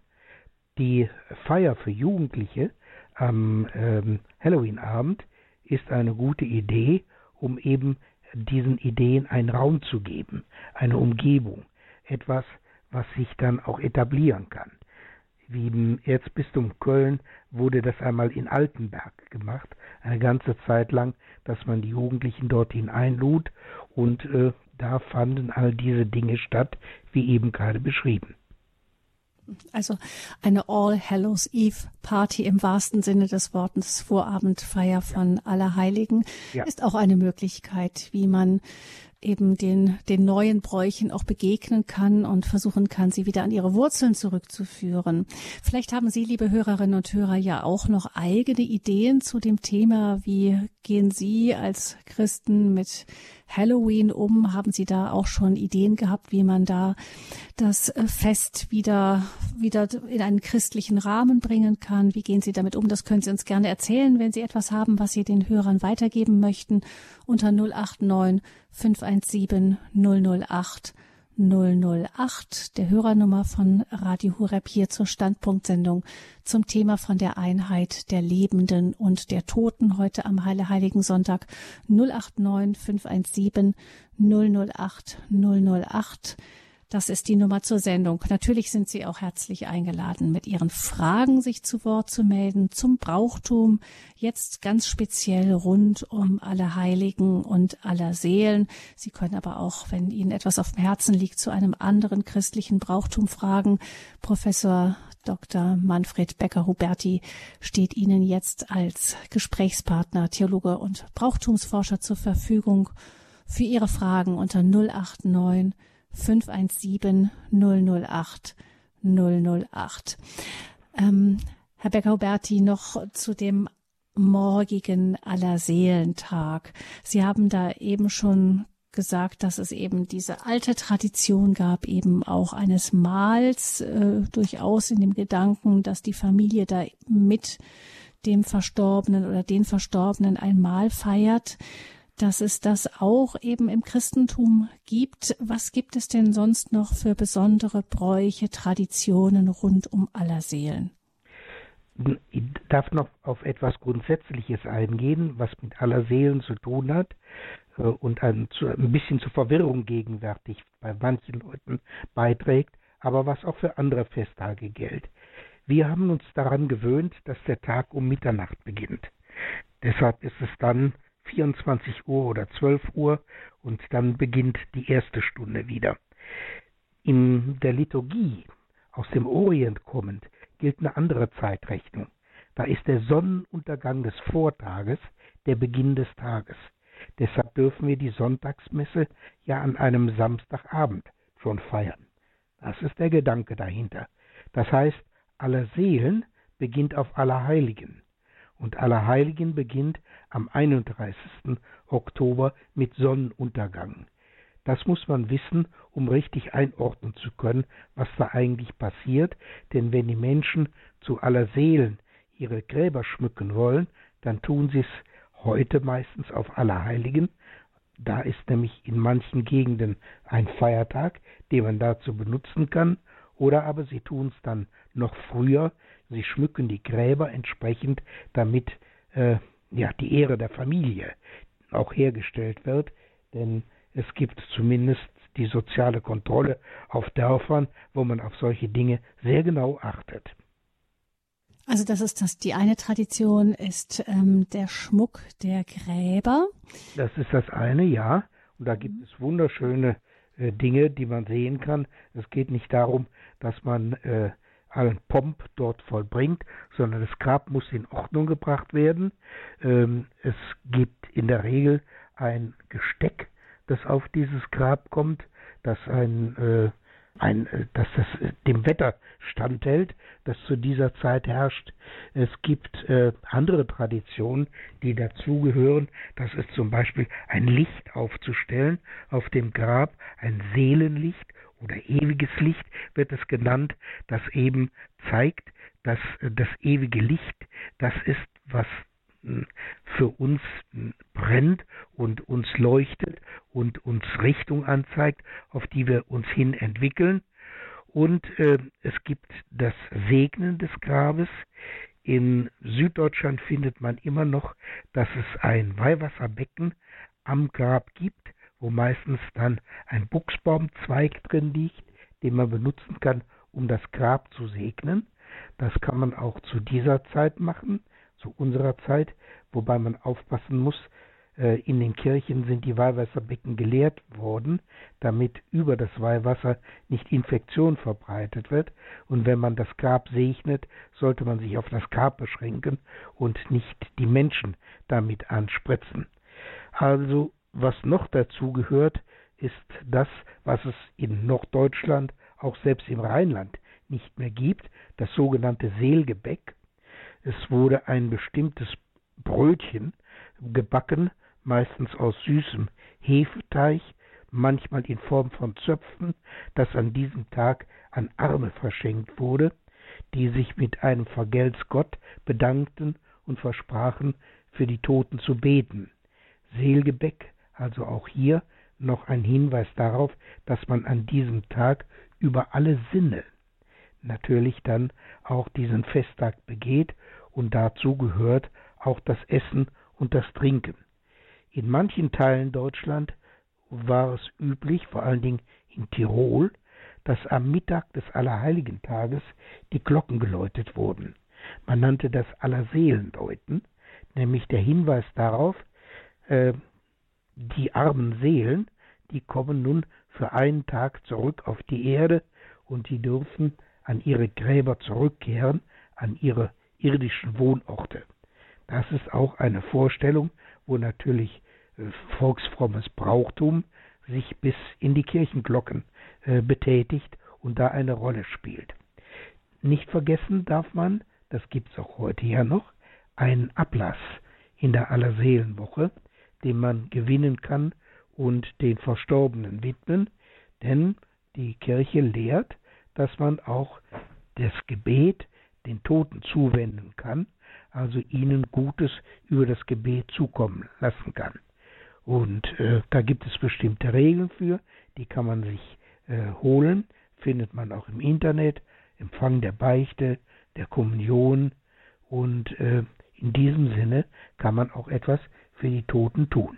Die Feier für Jugendliche am ähm, Halloween-Abend ist eine gute Idee, um eben diesen Ideen einen Raum zu geben, eine Umgebung, etwas, was sich dann auch etablieren kann. Wie im Erzbistum Köln wurde das einmal in Altenberg gemacht, eine ganze Zeit lang, dass man die Jugendlichen dorthin einlud und äh, da fanden all diese Dinge statt, wie eben gerade beschrieben. Also eine All Hallows Eve Party im wahrsten Sinne des Wortes, Vorabendfeier von Allerheiligen, ja. ist auch eine Möglichkeit, wie man eben den, den neuen Bräuchen auch begegnen kann und versuchen kann, sie wieder an ihre Wurzeln zurückzuführen. Vielleicht haben Sie, liebe Hörerinnen und Hörer, ja auch noch eigene Ideen zu dem Thema. Wie gehen Sie als Christen mit Halloween um? Haben Sie da auch schon Ideen gehabt, wie man da das äh, Fest wieder, wieder in einen christlichen Rahmen bringen kann? Wie gehen Sie damit um? Das können Sie uns gerne erzählen, wenn Sie etwas haben, was Sie den Hörern weitergeben möchten unter 089 517 008 008, der Hörernummer von Radio Hureb hier zur Standpunktsendung zum Thema von der Einheit der Lebenden und der Toten heute am Heile Heiligen Sonntag 089 517 008 008. Das ist die Nummer zur Sendung. Natürlich sind Sie auch herzlich eingeladen, mit Ihren Fragen sich zu Wort zu melden zum Brauchtum, jetzt ganz speziell rund um alle Heiligen und aller Seelen. Sie können aber auch, wenn Ihnen etwas auf dem Herzen liegt, zu einem anderen christlichen Brauchtum fragen. Professor Dr. Manfred Becker-Huberti steht Ihnen jetzt als Gesprächspartner, Theologe und Brauchtumsforscher zur Verfügung für Ihre Fragen unter 089 517 008 008. Ähm, Herr Becker-Huberti, noch zu dem morgigen Allerseelentag. Sie haben da eben schon gesagt, dass es eben diese alte Tradition gab, eben auch eines Mahls, äh, durchaus in dem Gedanken, dass die Familie da mit dem Verstorbenen oder den Verstorbenen ein Mahl feiert dass es das auch eben im Christentum gibt. Was gibt es denn sonst noch für besondere Bräuche, Traditionen rund um Allerseelen? Ich darf noch auf etwas Grundsätzliches eingehen, was mit Allerseelen zu tun hat äh, und ein bisschen zur Verwirrung gegenwärtig bei manchen Leuten beiträgt, aber was auch für andere Festtage gilt. Wir haben uns daran gewöhnt, dass der Tag um Mitternacht beginnt. Deshalb ist es dann 24 Uhr oder 12 Uhr und dann beginnt die erste Stunde wieder. In der Liturgie, aus dem Orient kommend, gilt eine andere Zeitrechnung. Da ist der Sonnenuntergang des Vortages der Beginn des Tages. Deshalb dürfen wir die Sonntagsmesse ja an einem Samstagabend schon feiern. Das ist der Gedanke dahinter. Das heißt, aller Seelen beginnt auf Allerheiligen und Allerheiligen beginnt am 31. Oktober mit Sonnenuntergang. Das muss man wissen, um richtig einordnen zu können, was da eigentlich passiert, denn wenn die Menschen zu aller Seelen ihre Gräber schmücken wollen, dann tun sie es heute meistens auf Allerheiligen. Da ist nämlich in manchen Gegenden ein Feiertag, den man dazu benutzen kann, oder aber sie tun es dann noch früher, Sie schmücken die Gräber entsprechend, damit äh, ja, die Ehre der Familie auch hergestellt wird, denn es gibt zumindest die soziale Kontrolle auf Dörfern, wo man auf solche Dinge sehr genau achtet. Also das ist das. Die eine Tradition ist ähm, der Schmuck der Gräber. Das ist das eine, ja. Und da gibt es wunderschöne äh, Dinge, die man sehen kann. Es geht nicht darum, dass man äh, allen Pomp dort vollbringt, sondern das Grab muss in Ordnung gebracht werden. Ähm, es gibt in der Regel ein Gesteck, das auf dieses Grab kommt, das ein, äh, ein äh, dass das äh, dem Wetter standhält, das zu dieser Zeit herrscht. Es gibt äh, andere Traditionen, die dazugehören. Das ist zum Beispiel ein Licht aufzustellen auf dem Grab, ein Seelenlicht oder ewiges Licht wird es genannt, das eben zeigt, dass äh, das ewige Licht das ist, was hm, für uns hm, brennt und uns leuchtet und uns Richtung anzeigt, auf die wir uns hin entwickeln. Und äh, es gibt das Segnen des Grabes. In Süddeutschland findet man immer noch, dass es ein Weihwasserbecken am Grab gibt, wo meistens dann ein Buchsbaumzweig drin liegt, den man benutzen kann, um das Grab zu segnen. Das kann man auch zu dieser Zeit machen, zu unserer Zeit, wobei man aufpassen muss, äh, in den Kirchen sind die Weihwasserbecken geleert worden, damit über das Weihwasser nicht Infektion verbreitet wird. Und wenn man das Grab segnet, sollte man sich auf das Grab beschränken und nicht die Menschen damit anspritzen. Also, was noch dazu gehört, ist das, was es in Norddeutschland, auch selbst im Rheinland, nicht mehr gibt, das sogenannte Seelgebäck. Es wurde ein bestimmtes Brötchen gebacken, meistens aus süßem Hefeteig, manchmal in Form von Zöpfen, das an diesem Tag an Arme verschenkt wurde, die sich mit einem Vergelt's Gott bedankten und versprachen, für die Toten zu beten. Seelgebäck, also auch hier noch ein Hinweis darauf, dass man an diesem Tag über alle Sinne natürlich dann auch diesen Festtag begeht und dazu gehört auch das Essen und das Trinken. In manchen Teilen Deutschland war es üblich, vor allen Dingen in Tirol, dass am Mittag des Allerheiligentages die Glocken geläutet wurden. Man nannte das Allerseelendeuten, nämlich der Hinweis darauf, äh, die armen Seelen, die kommen nun für einen Tag zurück auf die Erde und die dürfen an ihre Gräber zurückkehren, an ihre irdischen Wohnorte. Das ist auch eine Vorstellung, wo natürlich äh, volksfrommes Brauchtum sich bis in die Kirchenglocken äh, betätigt und da eine Rolle spielt. Nicht vergessen darf man, das gibt es auch heute ja noch, einen Ablass in der Allerseelenwoche, den man gewinnen kann und den Verstorbenen widmen, denn die Kirche lehrt, dass man auch das Gebet den Toten zuwenden kann, also ihnen Gutes über das Gebet zukommen lassen kann. Und äh, da gibt es bestimmte Regeln für, die kann man sich äh, holen, findet man auch im Internet, Empfang der Beichte, der Kommunion und äh, in diesem Sinne kann man auch etwas für die Toten tun.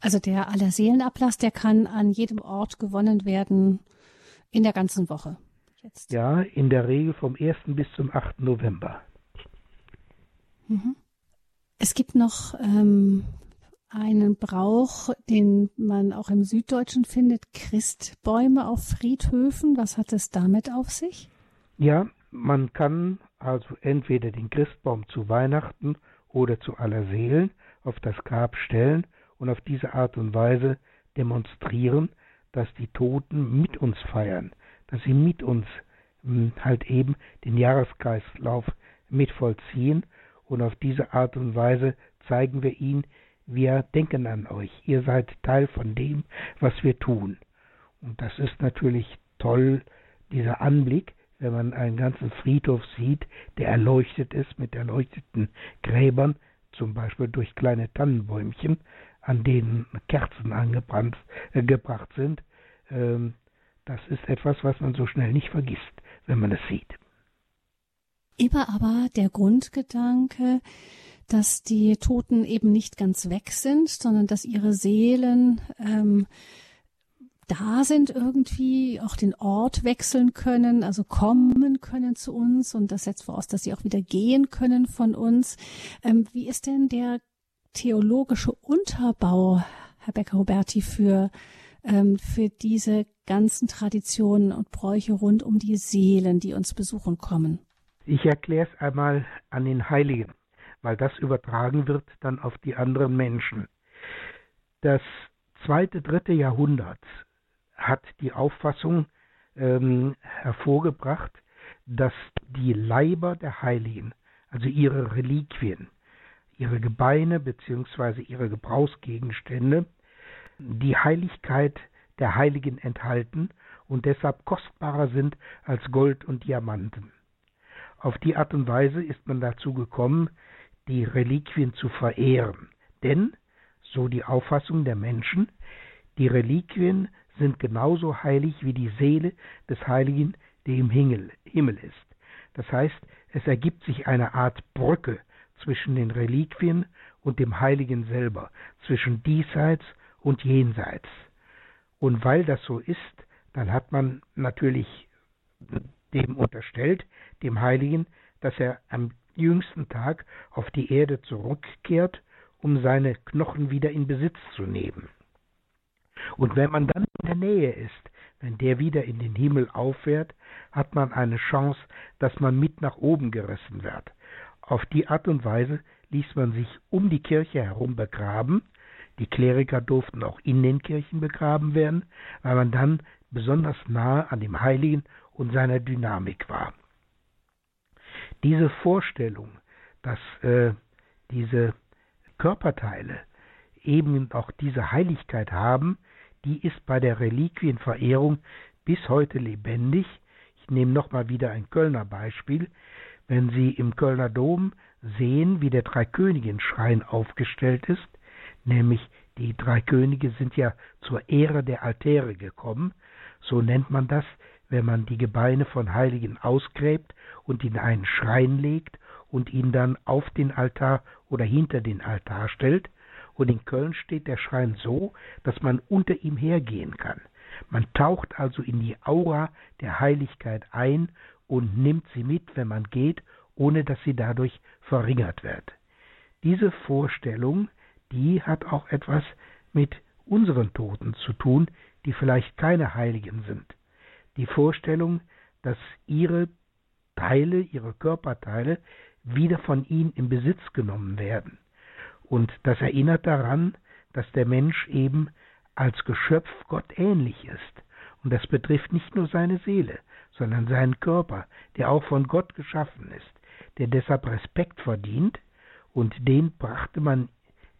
Also der Allerseelenablass, der kann an jedem Ort gewonnen werden in der ganzen Woche. Jetzt. Ja, in der Regel vom 1. bis zum 8. November. Mhm. Es gibt noch ähm, einen Brauch, den man auch im Süddeutschen findet, Christbäume auf Friedhöfen. Was hat es damit auf sich? Ja, man kann also entweder den Christbaum zu Weihnachten oder zu Allerseelen auf das Grab stellen und auf diese Art und Weise demonstrieren, dass die Toten mit uns feiern, dass sie mit uns hm, halt eben den Jahreskreislauf mit vollziehen und auf diese Art und Weise zeigen wir ihnen, wir denken an euch, ihr seid Teil von dem, was wir tun. Und das ist natürlich toll, dieser Anblick, wenn man einen ganzen Friedhof sieht, der erleuchtet ist mit erleuchteten Gräbern, zum Beispiel durch kleine Tannenbäumchen, an denen Kerzen angebracht äh, sind. Ähm, das ist etwas, was man so schnell nicht vergisst, wenn man es sieht. Immer aber der Grundgedanke, dass die Toten eben nicht ganz weg sind, sondern dass ihre Seelen ähm, da sind irgendwie, auch den Ort wechseln können, also kommen können zu uns und das setzt voraus, dass sie auch wieder gehen können von uns. Ähm, wie ist denn der theologische Unterbau, Herr Becker-Huberti, für, ähm, für diese ganzen Traditionen und Bräuche rund um die Seelen, die uns besuchen kommen? Ich erkläre es einmal an den Heiligen, weil das übertragen wird dann auf die anderen Menschen. Das zweite, dritte Jahrhundert hat die Auffassung ähm, hervorgebracht, dass die Leiber der Heiligen, also ihre Reliquien, ihre Gebeine bzw. ihre Gebrauchsgegenstände, die Heiligkeit der Heiligen enthalten und deshalb kostbarer sind als Gold und Diamanten. Auf die Art und Weise ist man dazu gekommen, die Reliquien zu verehren. Denn, so die Auffassung der Menschen, die Reliquien sind genauso heilig wie die Seele des Heiligen, die im Himmel ist. Das heißt, Es ergibt sich eine Art Brücke zwischen den Reliquien und dem Heiligen selber, zwischen diesseits und jenseits. Und weil das so ist, dann hat man natürlich dem unterstellt, dem Heiligen, dass er am jüngsten Tag auf die Erde zurückkehrt, um seine Knochen wieder in Besitz zu nehmen. Und wenn man dann in der Nähe ist, wenn der wieder in den Himmel auffährt, hat man eine Chance, dass man mit nach oben gerissen wird. Auf die Art und Weise ließ man sich um die Kirche herum begraben. Die Kleriker durften auch in den Kirchen begraben werden, weil man dann besonders nahe an dem Heiligen und seiner Dynamik war. Diese Vorstellung, dass äh, diese Körperteile eben auch diese Heiligkeit haben, die ist bei der Reliquienverehrung bis heute lebendig. Ich nehme nochmal wieder ein Kölner Beispiel. Wenn Sie im Kölner Dom sehen, wie der Dreikönigenschrein aufgestellt ist, nämlich die drei Könige sind ja zur Ehre der Altäre gekommen, so nennt man das, wenn man die Gebeine von Heiligen ausgräbt und in einen Schrein legt und ihn dann auf den Altar oder hinter den Altar stellt. Und in Köln steht der Schrein so, dass man unter ihm hergehen kann. Man taucht also in die Aura der Heiligkeit ein und nimmt sie mit, wenn man geht, ohne dass sie dadurch verringert wird. Diese Vorstellung, die hat auch etwas mit unseren Toten zu tun, die vielleicht keine Heiligen sind. Die Vorstellung, dass ihre Teile, ihre Körperteile wieder von ihnen in Besitz genommen werden. Und das erinnert daran, dass der Mensch eben als Geschöpf Gott ähnlich ist. Und das betrifft nicht nur seine Seele, sondern seinen Körper, der auch von Gott geschaffen ist, der deshalb Respekt verdient, und den brachte man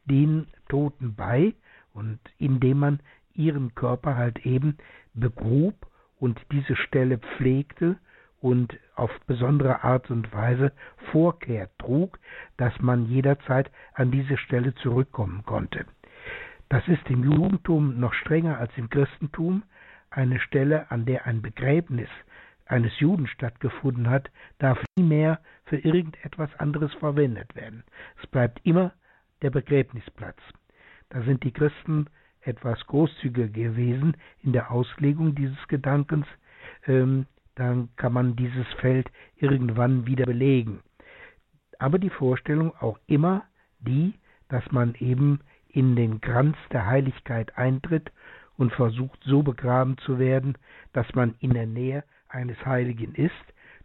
den Toten bei, und indem man ihren Körper halt eben begrub und diese Stelle pflegte und auf besondere Art und Weise Vorkehr trug, dass man jederzeit an diese Stelle zurückkommen konnte. Das ist im Judentum noch strenger als im Christentum. Eine Stelle, an der ein Begräbnis eines Juden stattgefunden hat, darf nie mehr für irgendetwas anderes verwendet werden. Es bleibt immer der Begräbnisplatz. Da sind die Christen etwas großzügiger gewesen in der Auslegung dieses Gedankens. Ähm, dann kann man dieses Feld irgendwann wieder belegen. Aber die Vorstellung auch immer die, dass man eben in den Kranz der Heiligkeit eintritt und versucht so begraben zu werden, dass man in der Nähe eines Heiligen ist,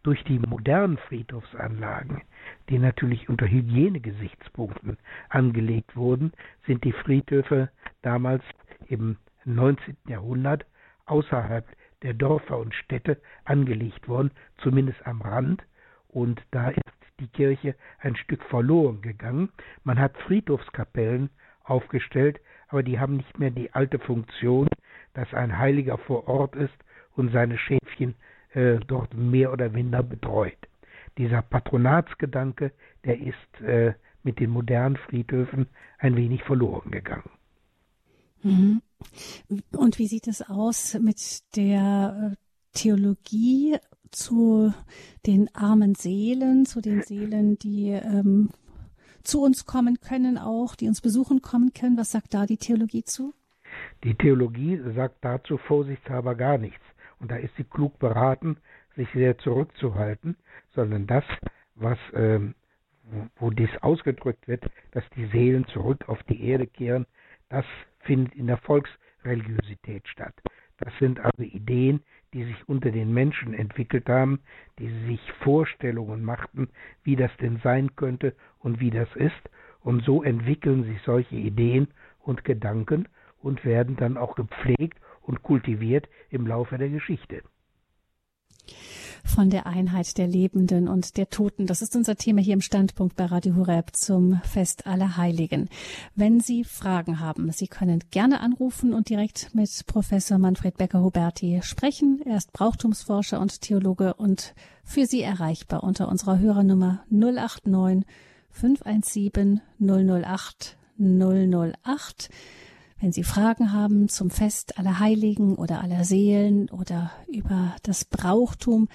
durch die modernen Friedhofsanlagen, die natürlich unter Hygienegesichtspunkten angelegt wurden, sind die Friedhöfe damals im 19. Jahrhundert außerhalb der Dörfer und Städte angelegt worden, zumindest am Rand. Und da ist die Kirche ein Stück verloren gegangen. Man hat Friedhofskapellen aufgestellt, aber die haben nicht mehr die alte Funktion, dass ein Heiliger vor Ort ist und seine Schäfchen äh, dort mehr oder minder betreut. Dieser Patronatsgedanke, der ist äh, mit den modernen Friedhöfen ein wenig verloren gegangen. Mhm. Und wie sieht es aus mit der äh, Theologie zu den armen Seelen, zu den Seelen, die ähm, zu uns kommen können, auch die uns besuchen kommen können? Was sagt da die Theologie zu? Die Theologie sagt dazu vorsichtshalber gar nichts. Und da ist sie klug beraten, sich sehr zurückzuhalten, sondern das, was ähm, wo dies ausgedrückt wird, dass die Seelen zurück auf die Erde kehren, das findet in der Volksreligiosität statt. Das sind also Ideen, die sich unter den Menschen entwickelt haben, die sich Vorstellungen machten, wie das denn sein könnte und wie das ist. Und so entwickeln sich solche Ideen und Gedanken und werden dann auch gepflegt und kultiviert im Laufe der Geschichte von der Einheit der Lebenden und der Toten. Das ist unser Thema hier im Standpunkt bei Radio Hureb zum Fest aller Heiligen. Wenn Sie Fragen haben, Sie können gerne anrufen und direkt mit Professor Manfred Becker-Huberti sprechen. Er ist Brauchtumsforscher und Theologe und für Sie erreichbar unter unserer Hörernummer 089 517 008 008. Wenn Sie Fragen haben zum Fest aller Heiligen oder aller Seelen oder über das Brauchtum,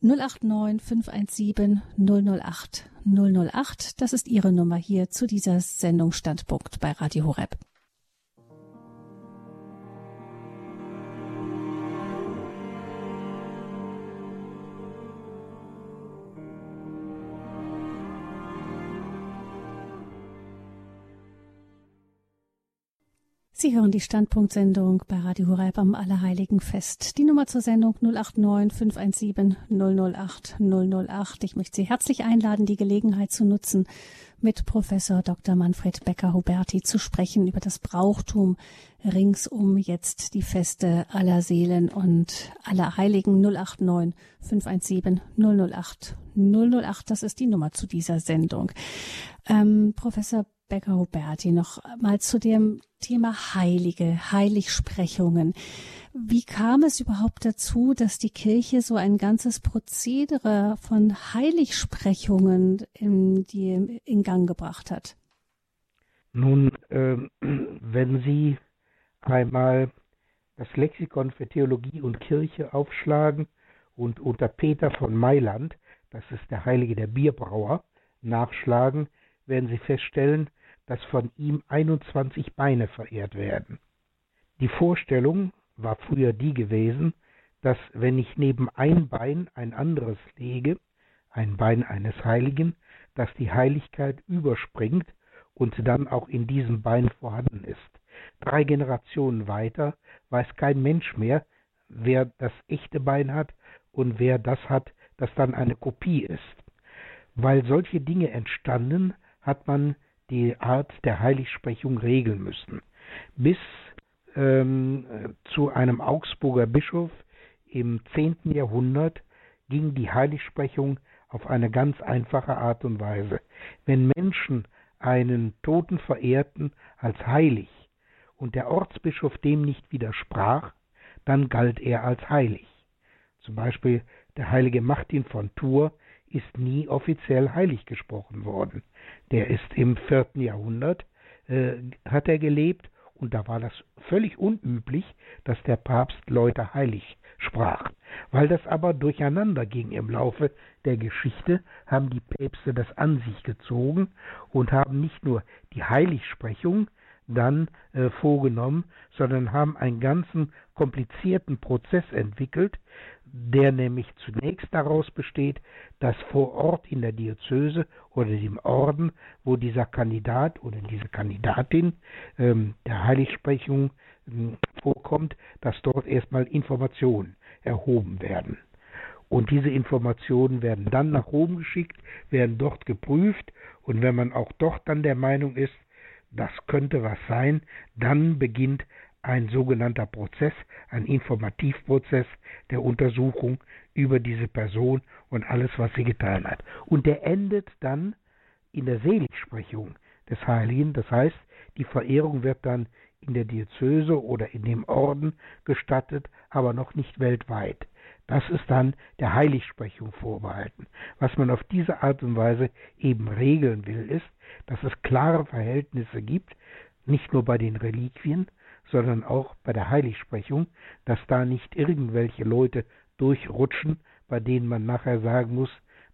089 517 008 008. Das ist Ihre Nummer hier zu dieser Sendung Standpunkt bei Radio Horeb. Sie hören die Standpunktsendung bei Radio Horeb am Allerheiligenfest. Die Nummer zur Sendung 089 517 008 008. Ich möchte Sie herzlich einladen, die Gelegenheit zu nutzen, mit Professor Dr. Manfred Becker-Huberti zu sprechen über das Brauchtum ringsum jetzt die Feste aller Seelen und aller Heiligen 089 517 008 008. Das ist die Nummer zu dieser Sendung. Ähm, Professor Becker-Huberti, noch mal zu dem Thema Heilige, Heiligsprechungen. Wie kam es überhaupt dazu, dass die Kirche so ein ganzes Prozedere von Heiligsprechungen in, die, in Gang gebracht hat? Nun, äh, wenn Sie einmal das Lexikon für Theologie und Kirche aufschlagen und unter Peter von Mailand, das ist der Heilige der Bierbrauer, nachschlagen, werden Sie feststellen, dass von ihm 21 Beine verehrt werden. Die Vorstellung war früher die gewesen, dass wenn ich neben ein Bein ein anderes lege, ein Bein eines Heiligen, dass die Heiligkeit überspringt und dann auch in diesem Bein vorhanden ist. Drei Generationen weiter weiß kein Mensch mehr, wer das echte Bein hat und wer das hat, das dann eine Kopie ist. Weil solche Dinge entstanden, hat man die Art der Heiligsprechung regeln müssen. Bis ähm, zu einem Augsburger Bischof im 10. Jahrhundert ging die Heiligsprechung auf eine ganz einfache Art und Weise. Wenn Menschen einen Toten verehrten als heilig und der Ortsbischof dem nicht widersprach, dann galt er als heilig. Zum Beispiel der heilige Martin von Tours ist nie offiziell heilig gesprochen worden. Der ist im vierten Jahrhundert, äh, hat er gelebt und da war das völlig unüblich, dass der Papst Leute heilig sprach. Weil das aber durcheinander ging im Laufe der Geschichte, haben die Päpste das an sich gezogen und haben nicht nur die Heiligsprechung dann äh, vorgenommen, sondern haben einen ganzen komplizierten Prozess entwickelt, der nämlich zunächst daraus besteht, dass vor Ort in der Diözese oder dem Orden, wo dieser Kandidat oder diese Kandidatin ähm, der Heiligsprechung ähm, vorkommt, dass dort erstmal Informationen erhoben werden. Und diese Informationen werden dann nach Rom geschickt, werden dort geprüft und wenn man auch dort dann der Meinung ist, das könnte was sein, dann beginnt ein sogenannter Prozess, ein Informativprozess der Untersuchung über diese Person und alles, was sie getan hat. Und der endet dann in der Seligsprechung des Heiligen, das heißt, die Verehrung wird dann in der Diözese oder in dem Orden gestattet, aber noch nicht weltweit. Das ist dann der Heiligsprechung vorbehalten. Was man auf diese Art und Weise eben regeln will, ist, dass es klare Verhältnisse gibt, nicht nur bei den Reliquien, sondern auch bei der Heiligsprechung, dass da nicht irgendwelche Leute durchrutschen, bei denen man nachher sagen muss,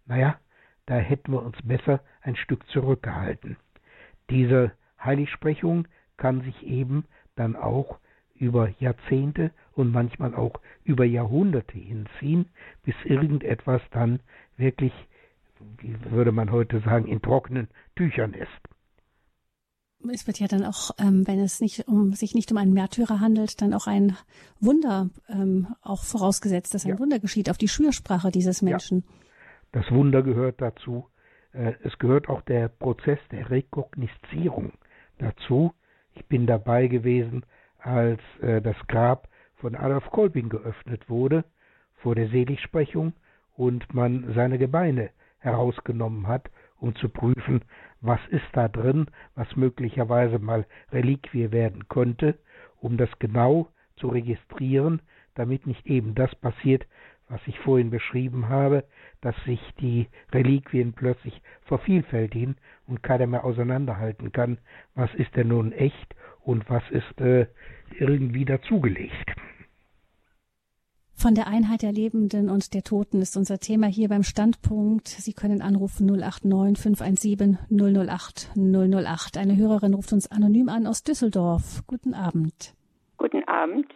naja, da hätten wir uns besser ein Stück zurückgehalten. Diese Heiligsprechung kann sich eben dann auch über Jahrzehnte und manchmal auch über Jahrhunderte hinziehen, bis irgendetwas dann wirklich, wie würde man heute sagen, in trockenen Tüchern ist es wird ja dann auch, ähm, wenn es nicht um sich nicht um einen Märtyrer handelt, dann auch ein Wunder ähm, auch vorausgesetzt, dass ein ja. Wunder geschieht auf die Schürsprache dieses Menschen. Ja. Das Wunder gehört dazu. Äh, es gehört auch der Prozess der Rekogniszierung dazu. Ich bin dabei gewesen, als äh, das Grab von Adolf Kolping geöffnet wurde vor der Seligsprechung und man seine Gebeine herausgenommen hat, um zu prüfen, was ist da drin, was möglicherweise mal Reliquie werden könnte, um das genau zu registrieren, damit nicht eben das passiert, was ich vorhin beschrieben habe, dass sich die Reliquien plötzlich vervielfältigen und keiner mehr auseinanderhalten kann, was ist denn nun echt und was ist äh, irgendwie dazugelegt. Von der Einheit der Lebenden und der Toten ist unser Thema hier beim Standpunkt. Sie können anrufen 089 517 008 008. Eine Hörerin ruft uns anonym an aus Düsseldorf. Guten Abend. Guten Abend.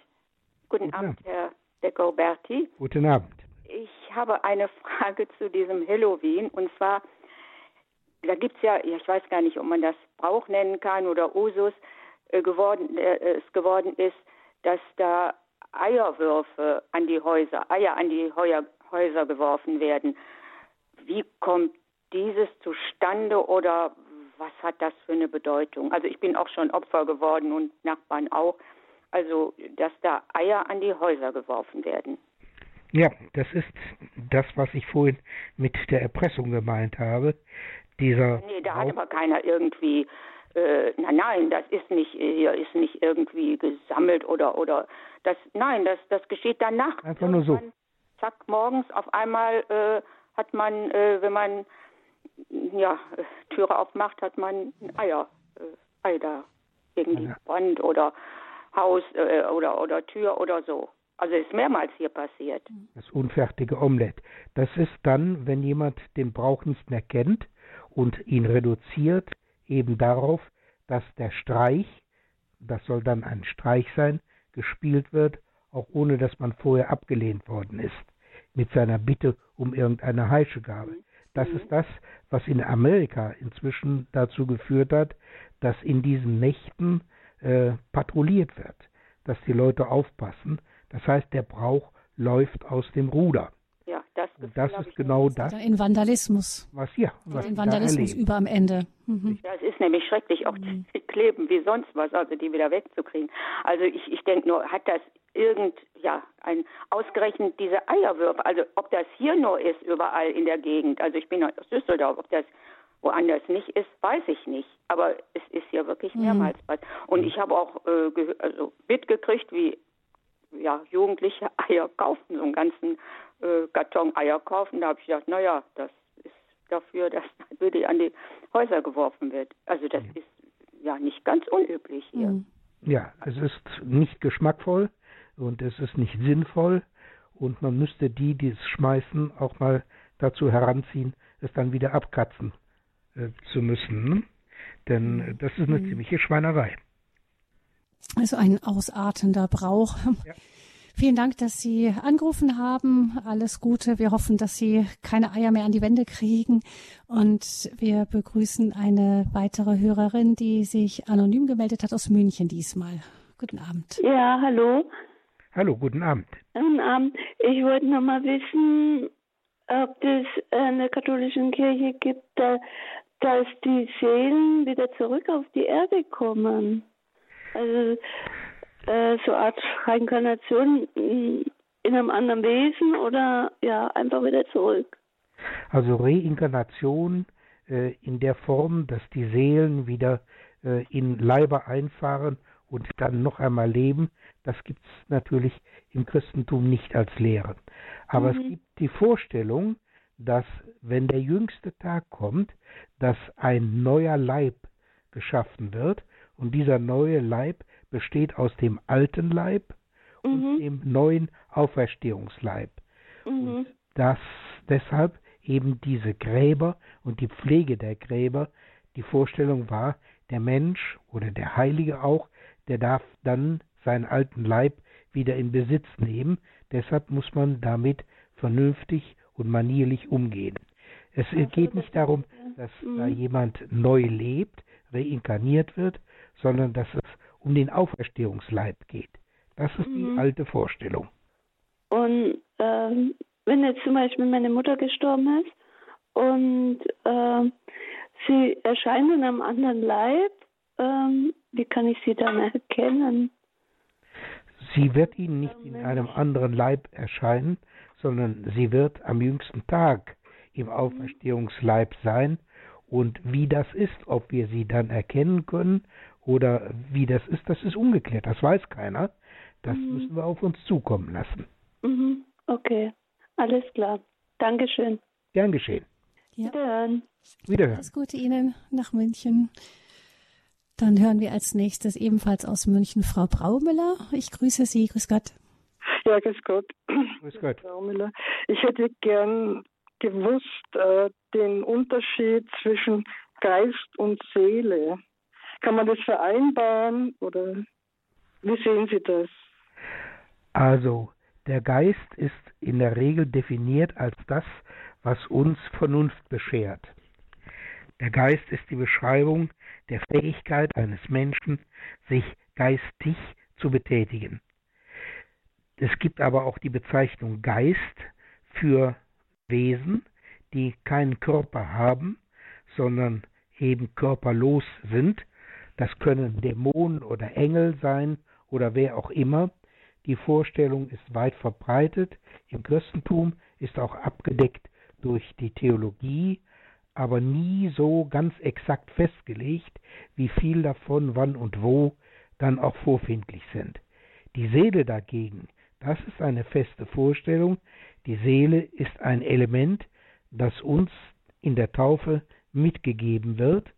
Guten, Guten Abend, Herr De Gauberti. Guten Abend. Ich habe eine [LAUGHS] Frage zu diesem Halloween und zwar, da gibt es ja, ich weiß gar nicht, ob man das Brauch nennen kann oder Usus äh, geworden, äh, es geworden ist, dass da Eierwürfe an die Häuser, Eier an die Heuer, Häuser geworfen werden. Wie kommt dieses zustande oder was hat das für eine Bedeutung? Also ich bin auch schon Opfer geworden und Nachbarn auch. Also, dass da Eier an die Häuser geworfen werden. Ja, das ist das, was ich vorhin mit der Erpressung gemeint habe. Dieser nee, da hat aber keiner irgendwie äh, nein, nein, das ist nicht hier ist nicht irgendwie gesammelt oder oder das nein, das das geschieht dann nachts. Einfach nur so. Zack, morgens auf einmal äh, hat man, äh, wenn man ja Türe aufmacht, hat man ein Eier, äh, Ei da gegen die Wand oder Haus äh, oder oder Tür oder so. Also ist mehrmals hier passiert. Das unfertige Omelett. Das ist dann, wenn jemand den Brauch nicht mehr kennt und ihn reduziert eben darauf, dass der Streich, das soll dann ein Streich sein, gespielt wird, auch ohne dass man vorher abgelehnt worden ist, mit seiner Bitte um irgendeine Heischegabe. Das mhm. ist das, was in Amerika inzwischen dazu geführt hat, dass in diesen Nächten äh, patrouilliert wird, dass die Leute aufpassen. Das heißt, der Brauch läuft aus dem Ruder. Ja, das, ist genau das. In Vandalismus. Was hier? Was in Vandalismus über am Ende. Mhm. Ja, es ist nämlich schrecklich, auch mhm. die [LAUGHS] kleben wie sonst was, also die wieder wegzukriegen. Also ich, ich denke nur, hat das irgend, ja, ein ausgerechnet diese Eierwürfe, also ob das hier nur ist, überall in der Gegend, also ich bin aus Düsseldorf, ob das woanders nicht ist, weiß ich nicht. Aber es ist ja wirklich mhm. mehrmals was. Und ich habe auch äh, also mitgekriegt, wie ja, Jugendliche [LAUGHS] Eier kaufen, so einen ganzen äh, Karton Eier kaufen. Da habe ich gedacht, naja, das ist dafür, [LAUGHS] dass würde an die Häuser geworfen wird. Also das ja. ist ja nicht ganz unüblich hier. Mhm. Ja, es ist nicht geschmackvoll und es ist nicht sinnvoll und man müsste die, die es schmeißen, auch mal dazu heranziehen, es dann wieder abkratzen äh, zu müssen. Ne? Denn mhm. das ist eine mhm. ziemliche Schweinerei. Also ein ausartender Brauch. Ja. Vielen Dank, dass Sie angerufen haben. Alles Gute. Wir hoffen, dass Sie keine Eier mehr an die Wände kriegen. Und wir begrüßen eine weitere Hörerin, die sich anonym gemeldet hat aus München diesmal. Guten Abend. Ja, hallo. Hallo, guten Abend. Guten Abend. Ich wollte noch mal wissen, ob es in der katholischen Kirche gibt, dass die Seelen wieder zurück auf die Erde kommen. Also äh, so eine Art Reinkarnation in einem anderen Wesen oder ja, einfach wieder zurück. Also Reinkarnation äh, in der Form, dass die Seelen wieder äh, in Leiber einfahren und dann noch einmal leben, das gibt es natürlich im Christentum nicht als Lehre. Aber mhm. es gibt die Vorstellung, dass wenn der jüngste Tag kommt, dass ein neuer Leib geschaffen wird und dieser neue Leib besteht aus dem alten Leib mhm. und dem neuen Auferstehungsleib. Mhm. Und dass deshalb eben diese Gräber und die Pflege der Gräber die Vorstellung war, der Mensch oder der Heilige auch, der darf dann seinen alten Leib wieder in Besitz nehmen. Deshalb muss man damit vernünftig und manierlich umgehen. Es geht nicht darum, dass da mhm. jemand neu lebt, reinkarniert wird, sondern dass es um den Auferstehungsleib geht. Das ist mhm. die alte Vorstellung. Und ähm, wenn jetzt zum Beispiel meine Mutter gestorben ist und äh, sie erscheint in einem anderen Leib, ähm, wie kann ich sie dann erkennen? Sie wird Ihnen nicht in einem anderen Leib erscheinen, sondern sie wird am jüngsten Tag im mhm. Auferstehungsleib sein. Und wie das ist, ob wir sie dann erkennen können oder wie das ist, das ist ungeklärt. Das weiß keiner. Das mhm. müssen wir auf uns zukommen lassen. Mhm. Okay, alles klar. Dankeschön. Gern geschehen. Ja. Wiederhören. Wiederhören. Alles Gute Ihnen nach München. Dann hören wir als nächstes ebenfalls aus München Frau Braumüller. Ich grüße Sie. Grüß Gott. Ja, grüß Gott. Grüß Gott. Frau Müller. Ich hätte gern gewusst, äh, den Unterschied zwischen Geist und Seele. Kann man das vereinbaren oder wie sehen Sie das? Also, der Geist ist in der Regel definiert als das, was uns Vernunft beschert. Der Geist ist die Beschreibung der Fähigkeit eines Menschen, sich geistig zu betätigen. Es gibt aber auch die Bezeichnung Geist für Wesen, die keinen Körper haben, sondern eben körperlos sind. Das können Dämonen oder Engel sein oder wer auch immer. Die Vorstellung ist weit verbreitet. Im Christentum ist auch abgedeckt durch die Theologie, aber nie so ganz exakt festgelegt, wie viel davon wann und wo dann auch vorfindlich sind. Die Seele dagegen das ist eine feste Vorstellung. Die Seele ist ein Element, das uns in der Taufe mitgegeben wird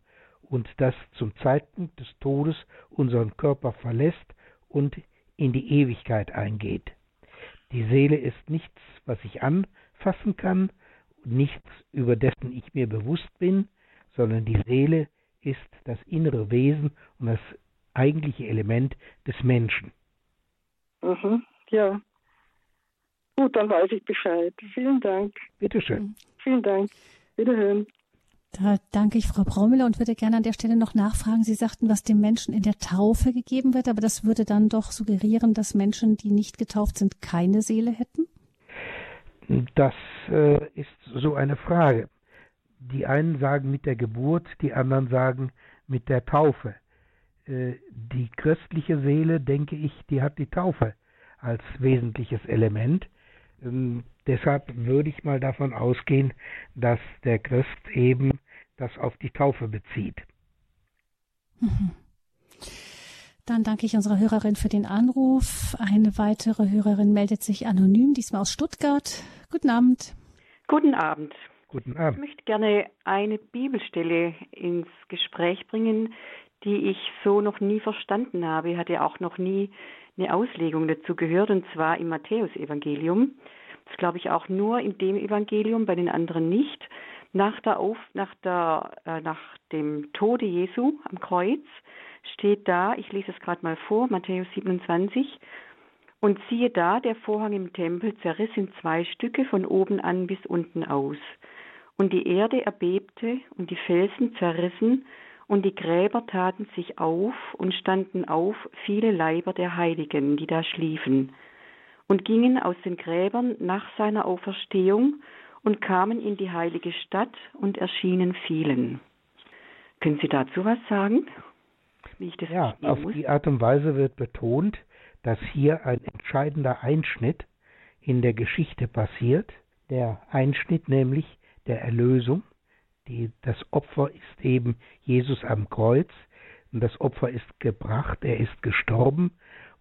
und das zum Zeitpunkt des Todes unseren Körper verlässt und in die Ewigkeit eingeht. Die Seele ist nichts, was ich anfassen kann, nichts, über dessen ich mir bewusst bin, sondern die Seele ist das innere Wesen und das eigentliche Element des Menschen. Mhm. Ja. Gut, dann weiß ich Bescheid. Vielen Dank. Bitteschön. Vielen Dank. Wiederhören. Da danke ich Frau Braumüller und würde gerne an der Stelle noch nachfragen. Sie sagten, was dem Menschen in der Taufe gegeben wird, aber das würde dann doch suggerieren, dass Menschen, die nicht getauft sind, keine Seele hätten? Das äh, ist so eine Frage. Die einen sagen mit der Geburt, die anderen sagen mit der Taufe. Äh, die christliche Seele, denke ich, die hat die Taufe als wesentliches Element. Ähm, deshalb würde ich mal davon ausgehen, dass der Christ eben das auf die Taufe bezieht. Mhm. Dann danke ich unserer Hörerin für den Anruf. Eine weitere Hörerin meldet sich anonym, diesmal aus Stuttgart. Guten Abend. Guten Abend. Guten Abend. Ich möchte gerne eine Bibelstelle ins Gespräch bringen, die ich so noch nie verstanden habe. Ich hatte auch noch nie eine Auslegung dazu gehört, und zwar im Matthäusevangelium. Das glaube ich auch nur in dem Evangelium, bei den anderen nicht. Nach, der Auf, nach, der, äh, nach dem Tode Jesu am Kreuz steht da, ich lese es gerade mal vor, Matthäus 27, und siehe da, der Vorhang im Tempel zerriss in zwei Stücke von oben an bis unten aus. Und die Erde erbebte und die Felsen zerrissen und die Gräber taten sich auf und standen auf viele Leiber der Heiligen, die da schliefen, und gingen aus den Gräbern nach seiner Auferstehung und kamen in die heilige Stadt und erschienen vielen. Können Sie dazu was sagen? Wie ich das ja, auf muss? die Art und Weise wird betont, dass hier ein entscheidender Einschnitt in der Geschichte passiert, der Einschnitt nämlich der Erlösung, die, das Opfer ist eben Jesus am Kreuz. Und das Opfer ist gebracht, er ist gestorben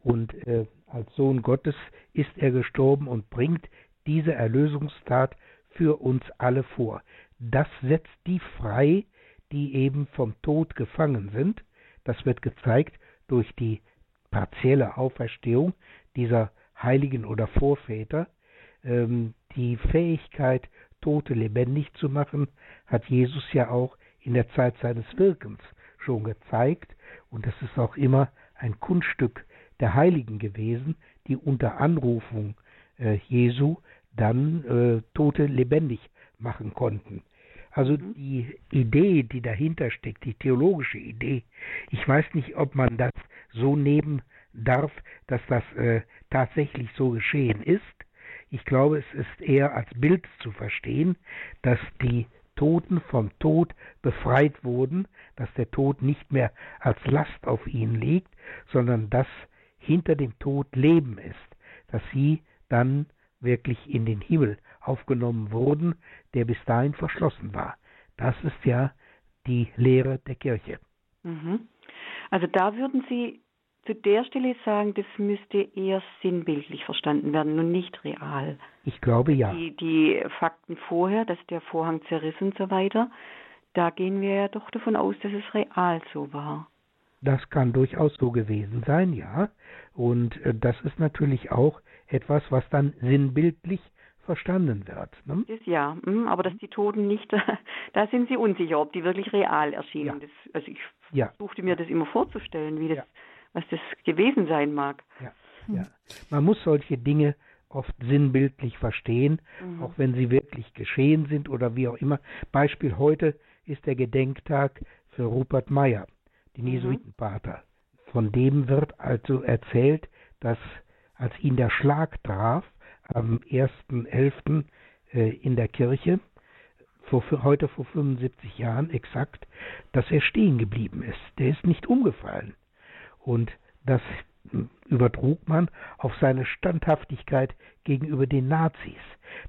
und äh, als Sohn Gottes ist er gestorben und bringt diese Erlösungstat für uns alle vor. Das setzt die frei, die eben vom Tod gefangen sind. Das wird gezeigt durch die partielle Auferstehung dieser Heiligen oder Vorväter. Ähm, die Fähigkeit Tote lebendig zu machen, hat Jesus ja auch in der Zeit seines Wirkens schon gezeigt. Und es ist auch immer ein Kunststück der Heiligen gewesen, die unter Anrufung äh, Jesu dann äh, Tote lebendig machen konnten. Also mhm. die Idee, die dahinter steckt, die theologische Idee, ich weiß nicht, ob man das so nehmen darf, dass das äh, tatsächlich so geschehen ist. Ich glaube, es ist eher als Bild zu verstehen, dass die Toten vom Tod befreit wurden, dass der Tod nicht mehr als Last auf ihnen liegt, sondern dass hinter dem Tod Leben ist, dass sie dann wirklich in den Himmel aufgenommen wurden, der bis dahin verschlossen war. Das ist ja die Lehre der Kirche. Mhm. Also da würden Sie zu der Stelle sagen, das müsste eher sinnbildlich verstanden werden und nicht real. Ich glaube ja. Die, die Fakten vorher, dass der Vorhang zerriss und so weiter, da gehen wir ja doch davon aus, dass es real so war. Das kann durchaus so gewesen sein, ja. Und äh, das ist natürlich auch etwas, was dann sinnbildlich verstanden wird. Ne? Das ja, hm, aber dass die Toten nicht, [LAUGHS] da sind Sie unsicher, ob die wirklich real erschienen. Ja. Das, also ich ja. versuchte mir das immer vorzustellen, wie das, ja. Was das gewesen sein mag. Ja. ja. Man muss solche Dinge oft sinnbildlich verstehen, mhm. auch wenn sie wirklich geschehen sind oder wie auch immer. Beispiel heute ist der Gedenktag für Rupert Meyer, den mhm. Jesuitenpater. Von dem wird also erzählt, dass als ihn der Schlag traf, am 1.11. Äh, in der Kirche, vor, heute vor 75 Jahren exakt, dass er stehen geblieben ist. Der ist nicht umgefallen. Und das übertrug man auf seine Standhaftigkeit gegenüber den Nazis.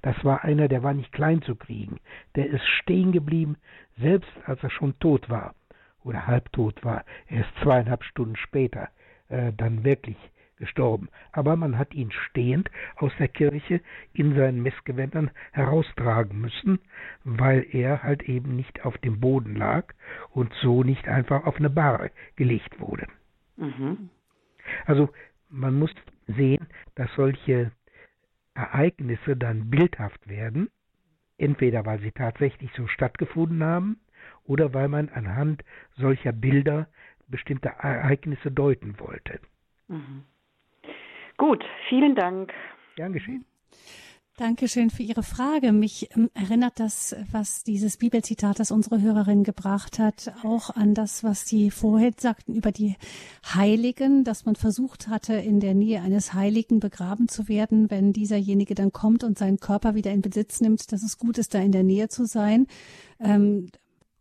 Das war einer, der war nicht klein zu kriegen. Der ist stehen geblieben, selbst als er schon tot war oder halbtot war. Er ist zweieinhalb Stunden später äh, dann wirklich gestorben. Aber man hat ihn stehend aus der Kirche in seinen Messgewändern heraustragen müssen, weil er halt eben nicht auf dem Boden lag und so nicht einfach auf eine Bahre gelegt wurde. Mhm. Also man muss sehen, dass solche Ereignisse dann bildhaft werden, entweder weil sie tatsächlich so stattgefunden haben oder weil man anhand solcher Bilder bestimmte Ereignisse deuten wollte. Mhm. Gut, vielen Dank. Gern geschehen. Dankeschön für Ihre Frage. Mich ähm, erinnert das, was dieses Bibelzitat, das unsere Hörerin gebracht hat, auch an das, was Sie vorhin sagten über die Heiligen, dass man versucht hatte, in der Nähe eines Heiligen begraben zu werden, wenn dieserjenige dann kommt und seinen Körper wieder in Besitz nimmt, dass es gut ist, da in der Nähe zu sein. Ähm,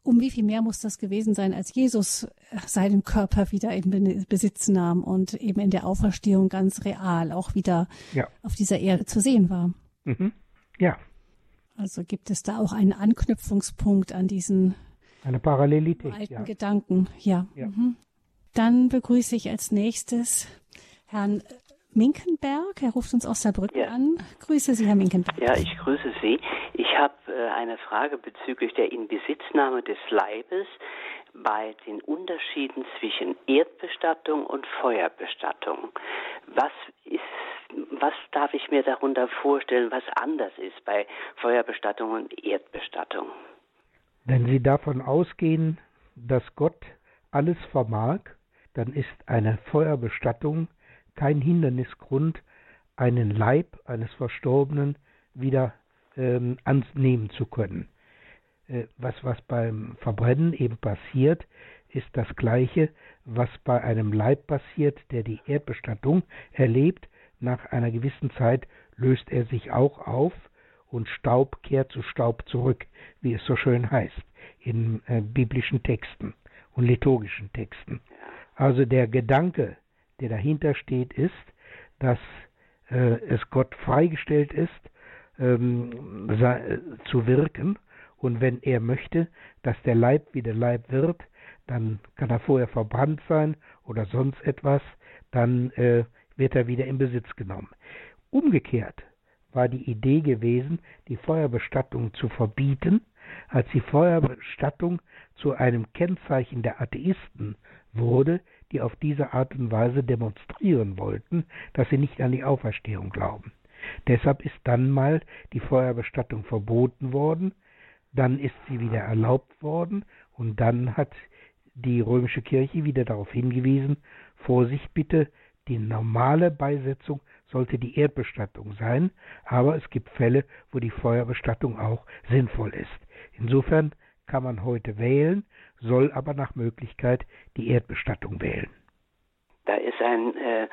um wie viel mehr muss das gewesen sein, als Jesus seinen Körper wieder in Besitz nahm und eben in der Auferstehung ganz real auch wieder ja. auf dieser Erde zu sehen war? Mhm. Ja. Also gibt es da auch einen Anknüpfungspunkt an diesen eine Parallelität, alten ja. Gedanken. Ja. ja. Mhm. Dann begrüße ich als nächstes Herrn Minkenberg. Er ruft uns aus Saarbrücken ja. an. Grüße Sie, Herr Minkenberg. Ja, ich grüße Sie. Ich habe äh, eine Frage bezüglich der Inbesitznahme des Leibes bei den Unterschieden zwischen Erdbestattung und Feuerbestattung. Was ist was darf ich mir darunter vorstellen, was anders ist bei Feuerbestattung und Erdbestattung? Wenn Sie davon ausgehen, dass Gott alles vermag, dann ist eine Feuerbestattung kein Hindernisgrund, einen Leib eines Verstorbenen wieder ähm, annehmen zu können. Äh, was, was beim Verbrennen eben passiert, ist das gleiche, was bei einem Leib passiert, der die Erdbestattung erlebt, nach einer gewissen Zeit löst er sich auch auf und Staub kehrt zu Staub zurück, wie es so schön heißt in äh, biblischen Texten und liturgischen Texten. Also der Gedanke, der dahinter steht, ist, dass äh, es Gott freigestellt ist, ähm, äh, zu wirken und wenn er möchte, dass der Leib wieder Leib wird, dann kann er vorher verbrannt sein oder sonst etwas, dann äh, wird er wieder in Besitz genommen. Umgekehrt war die Idee gewesen, die Feuerbestattung zu verbieten, als die Feuerbestattung zu einem Kennzeichen der Atheisten wurde, die auf diese Art und Weise demonstrieren wollten, dass sie nicht an die Auferstehung glauben. Deshalb ist dann mal die Feuerbestattung verboten worden, dann ist sie wieder erlaubt worden und dann hat die römische Kirche wieder darauf hingewiesen, Vorsicht bitte, die normale Beisetzung sollte die Erdbestattung sein, aber es gibt Fälle, wo die Feuerbestattung auch sinnvoll ist. Insofern kann man heute wählen, soll aber nach Möglichkeit die Erdbestattung wählen. Da ist ein äh,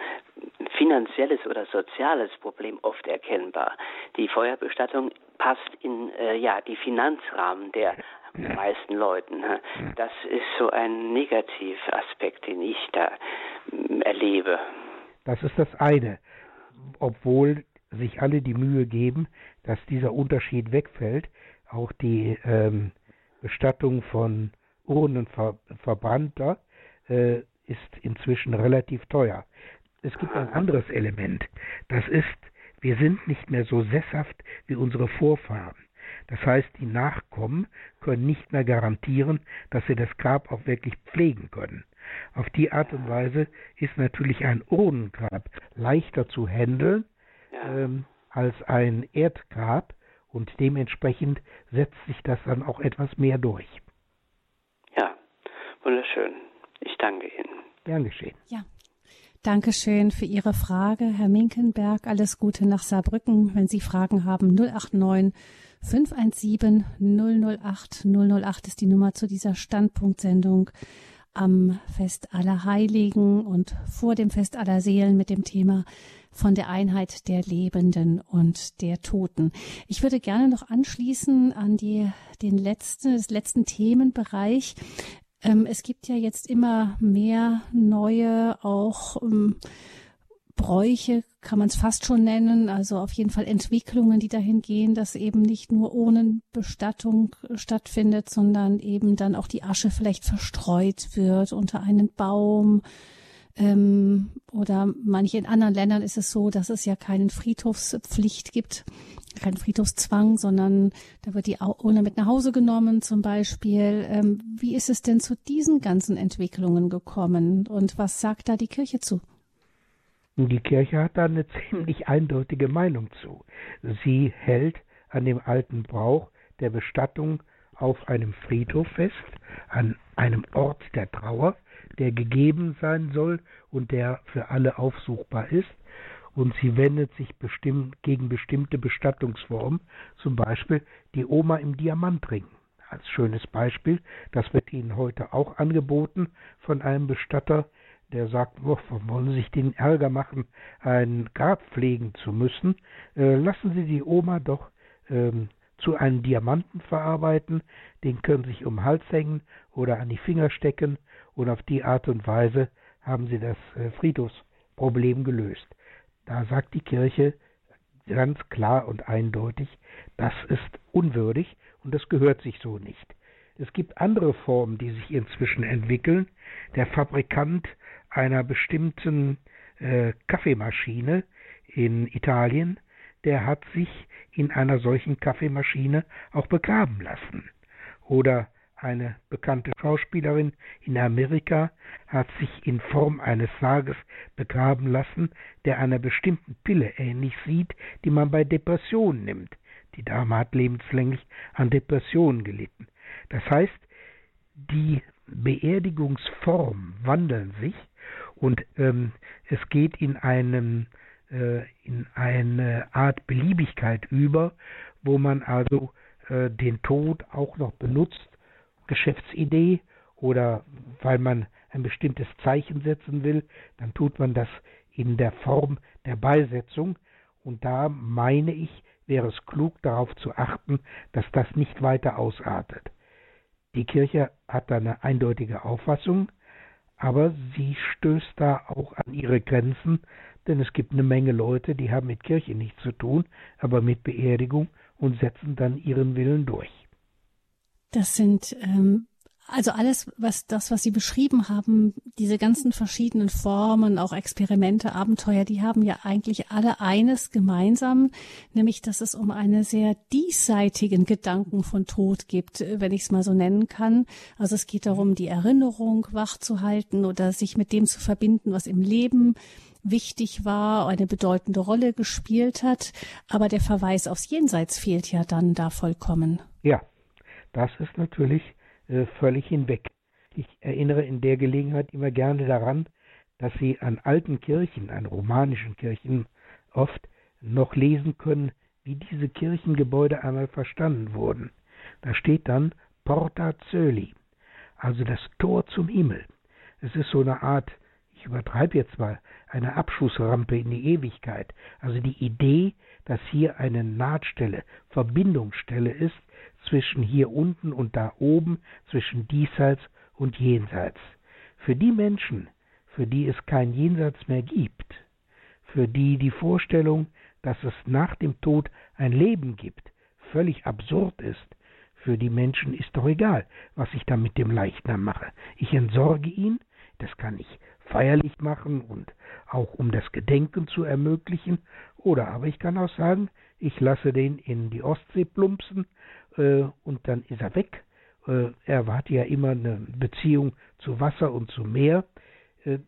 finanzielles oder soziales Problem oft erkennbar. Die Feuerbestattung passt in äh, ja die Finanzrahmen der meisten Leuten. Ne? Das ist so ein Negativaspekt, den ich da mm, erlebe. Das ist das eine. Obwohl sich alle die Mühe geben, dass dieser Unterschied wegfällt, auch die ähm, Bestattung von Urnenverbrannter äh, ist inzwischen relativ teuer. Es gibt ein anderes Element. Das ist, wir sind nicht mehr so sesshaft wie unsere Vorfahren. Das heißt, die Nachkommen können nicht mehr garantieren, dass sie das Grab auch wirklich pflegen können. Auf die Art und Weise ist natürlich ein Urnengrab leichter zu handeln, ähm, als ein Erdgrab und dementsprechend setzt sich das dann auch etwas mehr durch. Ja, wunderschön. Ich danke Ihnen. Gern geschehen. Ja. Dankeschön für Ihre Frage, Herr Minkenberg. Alles Gute nach Saarbrücken. Wenn Sie Fragen haben, 089 517 008 008 ist die Nummer zu dieser Standpunktsendung am Fest aller Heiligen und vor dem Fest aller Seelen mit dem Thema von der Einheit der Lebenden und der Toten. Ich würde gerne noch anschließen an die, den letzten, das letzten Themenbereich. Ähm, es gibt ja jetzt immer mehr neue, auch ähm, Bräuche, kann man es fast schon nennen, also auf jeden Fall Entwicklungen, die dahin gehen, dass eben nicht nur ohne Bestattung stattfindet, sondern eben dann auch die Asche vielleicht verstreut wird unter einen Baum. Ähm, oder manche in anderen Ländern ist es so, dass es ja keinen Friedhofspflicht gibt, keinen Friedhofszwang, sondern da wird die Urne mit nach Hause genommen zum Beispiel. Ähm, wie ist es denn zu diesen ganzen Entwicklungen gekommen und was sagt da die Kirche zu? Die Kirche hat da eine [LAUGHS] ziemlich eindeutige Meinung zu. Sie hält an dem alten Brauch der Bestattung auf einem Friedhof fest, an einem Ort der Trauer, der gegeben sein soll und der für alle aufsuchbar ist. Und sie wendet sich bestimmt gegen bestimmte Bestattungsformen, zum Beispiel die Oma im Diamantring. Als schönes Beispiel, das wird Ihnen heute auch angeboten von einem Bestatter, der sagt, oh, wollen Sie sich den Ärger machen, ein Grab pflegen zu müssen, äh, lassen Sie die Oma doch ähm, zu einem Diamanten verarbeiten, den können Sie sich um den Hals hängen oder an die Finger stecken und auf die Art und Weise haben Sie das äh, Friedhofsproblem gelöst. Da sagt die Kirche ganz klar und eindeutig, das ist unwürdig und das gehört sich so nicht. Es gibt andere Formen, die sich inzwischen entwickeln. Der Fabrikant einer bestimmten äh, Kaffeemaschine in Italien, der hat sich in einer solchen Kaffeemaschine auch begraben lassen. Oder eine bekannte Schauspielerin in Amerika hat sich in Form eines Sarges begraben lassen, der einer bestimmten Pille ähnlich sieht, die man bei Depressionen nimmt. Die Dame hat lebenslänglich an Depressionen gelitten. Das heißt, die Beerdigungsformen wandeln sich und ähm, es geht in einem äh, in eine Art Beliebigkeit über, wo man also äh, den Tod auch noch benutzt, Geschäftsidee oder weil man ein bestimmtes Zeichen setzen will, dann tut man das in der Form der Beisetzung und da meine ich, wäre es klug darauf zu achten, dass das nicht weiter ausartet. Die Kirche hat da eine eindeutige Auffassung, aber sie stößt da auch an ihre Grenzen, denn es gibt eine Menge Leute, die haben mit Kirche nichts zu tun, aber mit Beerdigung und setzen dann ihren Willen durch. Das sind ähm, also alles, was das, was Sie beschrieben haben, diese ganzen verschiedenen Formen, auch Experimente, Abenteuer, die haben ja eigentlich alle eines gemeinsam, nämlich dass es um einen sehr diesseitigen Gedanken von Tod gibt, wenn ich es mal so nennen kann. Also es geht darum, die Erinnerung wachzuhalten oder sich mit dem zu verbinden, was im Leben wichtig war, eine bedeutende Rolle gespielt hat. Aber der Verweis aufs Jenseits fehlt ja dann da vollkommen. Ja, das ist natürlich äh, völlig hinweg. Ich erinnere in der Gelegenheit immer gerne daran, dass Sie an alten Kirchen, an romanischen Kirchen oft noch lesen können, wie diese Kirchengebäude einmal verstanden wurden. Da steht dann Porta Zöli, also das Tor zum Himmel. Es ist so eine Art, ich übertreibe jetzt mal, eine Abschussrampe in die Ewigkeit. Also die Idee, dass hier eine Nahtstelle, Verbindungsstelle ist zwischen hier unten und da oben, zwischen diesseits und jenseits. Für die Menschen, für die es kein Jenseits mehr gibt, für die die Vorstellung, dass es nach dem Tod ein Leben gibt, völlig absurd ist, für die Menschen ist doch egal, was ich da mit dem Leichnam mache. Ich entsorge ihn, das kann ich feierlich machen und auch um das Gedenken zu ermöglichen, oder aber ich kann auch sagen, ich lasse den in die Ostsee plumpsen äh, und dann ist er weg. Äh, er hatte ja immer eine Beziehung zu Wasser und zu Meer. Äh,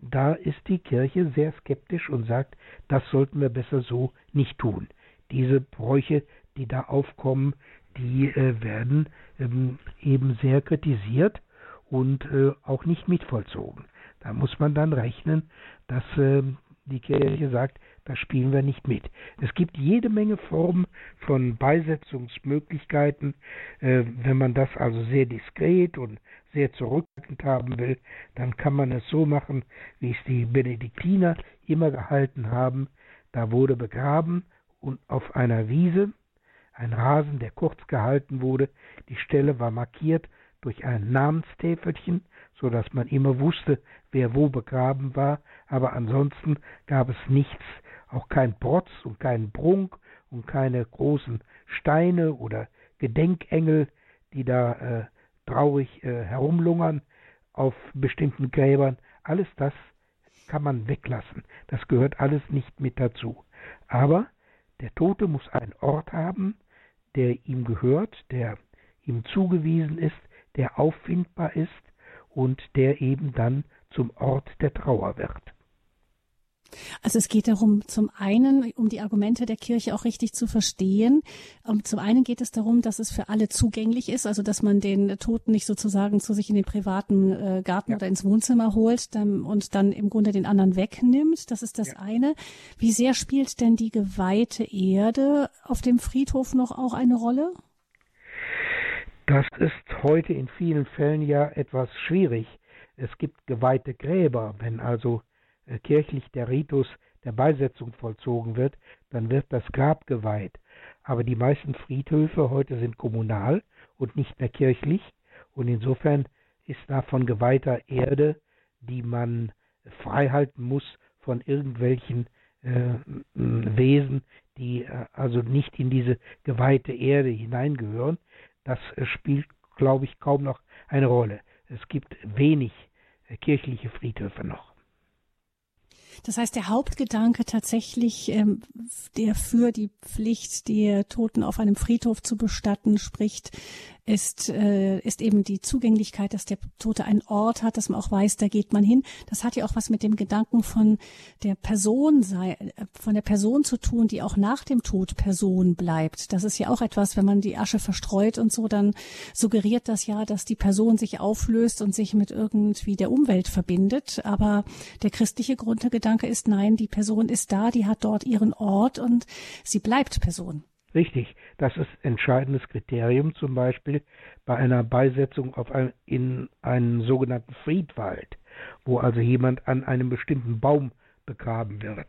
da ist die Kirche sehr skeptisch und sagt, das sollten wir besser so nicht tun. Diese Bräuche, die da aufkommen, die äh, werden ähm, eben sehr kritisiert und äh, auch nicht mitvollzogen. Da muss man dann rechnen, dass äh, die Kirche sagt, da spielen wir nicht mit. Es gibt jede Menge Formen von Beisetzungsmöglichkeiten. Äh, wenn man das also sehr diskret und sehr zurückhaltend haben will, dann kann man es so machen, wie es die Benediktiner immer gehalten haben. Da wurde begraben und auf einer Wiese ein Rasen, der kurz gehalten wurde. Die Stelle war markiert durch ein Namenstäfelchen, so dass man immer wusste, wer wo begraben war. Aber ansonsten gab es nichts, auch kein Protz und keinen Prunk und keine großen Steine oder Gedenkengel, die da äh, traurig äh, herumlungern auf bestimmten Gräbern. Alles das kann man weglassen. Das gehört alles nicht mit dazu. Aber der Tote muss einen Ort haben, der ihm gehört, der ihm zugewiesen ist, der auffindbar ist und der eben dann zum Ort der Trauer wird. Also es geht darum, zum einen, um die Argumente der Kirche auch richtig zu verstehen. Zum einen geht es darum, dass es für alle zugänglich ist, also dass man den Toten nicht sozusagen zu sich in den privaten äh, Garten ja. oder ins Wohnzimmer holt und dann im Grunde den anderen wegnimmt. Das ist das ja. eine. Wie sehr spielt denn die geweihte Erde auf dem Friedhof noch auch eine Rolle? Das ist heute in vielen Fällen ja etwas schwierig. Es gibt geweihte Gräber, wenn also kirchlich der Ritus der Beisetzung vollzogen wird, dann wird das Grab geweiht. Aber die meisten Friedhöfe heute sind kommunal und nicht mehr kirchlich und insofern ist da von geweihter Erde, die man freihalten muss von irgendwelchen äh, Wesen, die äh, also nicht in diese geweihte Erde hineingehören, das äh, spielt, glaube ich, kaum noch eine Rolle. Es gibt wenig äh, kirchliche Friedhöfe noch. Das heißt, der Hauptgedanke tatsächlich, ähm, der für die Pflicht, die Toten auf einem Friedhof zu bestatten, spricht, ist, äh, ist eben die Zugänglichkeit, dass der Tote einen Ort hat, dass man auch weiß, da geht man hin. Das hat ja auch was mit dem Gedanken von der Person sei, äh, von der Person zu tun, die auch nach dem Tod Person bleibt. Das ist ja auch etwas, wenn man die Asche verstreut und so, dann suggeriert das ja, dass die Person sich auflöst und sich mit irgendwie der Umwelt verbindet. Aber der christliche Grundgedanke ist, nein, die Person ist da, die hat dort ihren Ort und sie bleibt Person. Richtig, das ist entscheidendes Kriterium zum Beispiel bei einer Beisetzung ein, in einen sogenannten Friedwald, wo also jemand an einem bestimmten Baum begraben wird.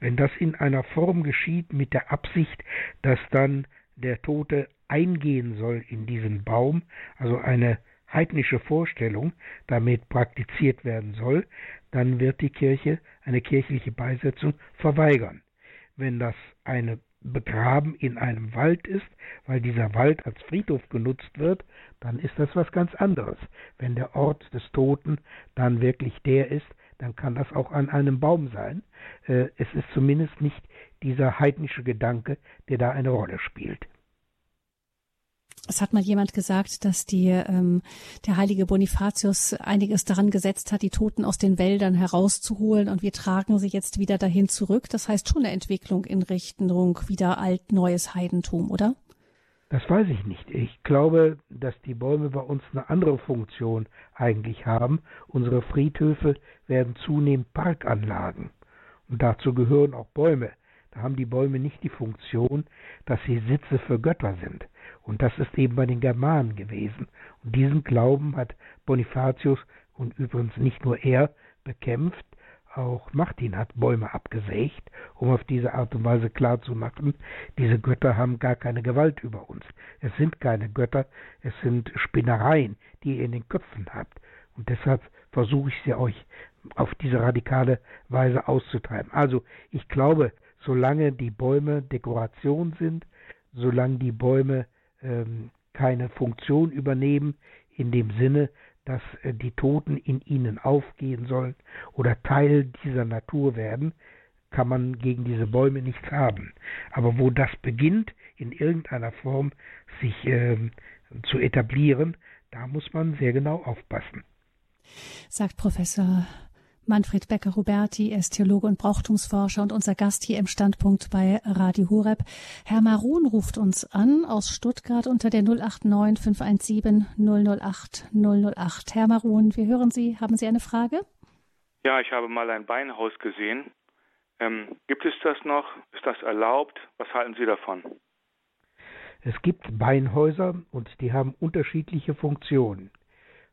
Wenn das in einer Form geschieht mit der Absicht, dass dann der Tote eingehen soll in diesen Baum, also eine heidnische Vorstellung damit praktiziert werden soll, dann wird die Kirche eine kirchliche Beisetzung verweigern. Wenn das eine begraben in einem Wald ist, weil dieser Wald als Friedhof genutzt wird, dann ist das was ganz anderes. Wenn der Ort des Toten dann wirklich der ist, dann kann das auch an einem Baum sein. Äh, es ist zumindest nicht dieser heidnische Gedanke, der da eine Rolle spielt. Es hat mal jemand gesagt, dass die, ähm, der heilige Bonifatius einiges daran gesetzt hat, die Toten aus den Wäldern herauszuholen und wir tragen sie jetzt wieder dahin zurück. Das heißt schon eine Entwicklung in Richtung wieder alt-neues Heidentum, oder? Das weiß ich nicht. Ich glaube, dass die Bäume bei uns eine andere Funktion eigentlich haben. Unsere Friedhöfe werden zunehmend Parkanlagen. Und dazu gehören auch Bäume. Da haben die Bäume nicht die Funktion, dass sie Sitze für Götter sind. Und das ist eben bei den Germanen gewesen. Und diesen Glauben hat Bonifatius und übrigens nicht nur er bekämpft, auch Martin hat Bäume abgesägt, um auf diese Art und Weise klarzumachen, diese Götter haben gar keine Gewalt über uns. Es sind keine Götter, es sind Spinnereien, die ihr in den Köpfen habt. Und deshalb versuche ich sie euch auf diese radikale Weise auszutreiben. Also ich glaube, solange die Bäume Dekoration sind, solange die Bäume ähm, keine Funktion übernehmen, in dem Sinne, dass äh, die Toten in ihnen aufgehen sollen oder Teil dieser Natur werden, kann man gegen diese Bäume nichts haben. Aber wo das beginnt, in irgendeiner Form sich ähm, zu etablieren, da muss man sehr genau aufpassen. Sagt Professor Manfred Becker-Huberti ist Theologe und Brauchtumsforscher und unser Gast hier im Standpunkt bei Radio Horeb. Herr Marun ruft uns an aus Stuttgart unter der 089 517 008 008. Herr Marun, wir hören Sie. Haben Sie eine Frage? Ja, ich habe mal ein Beinhaus gesehen. Ähm, gibt es das noch? Ist das erlaubt? Was halten Sie davon? Es gibt Beinhäuser und die haben unterschiedliche Funktionen.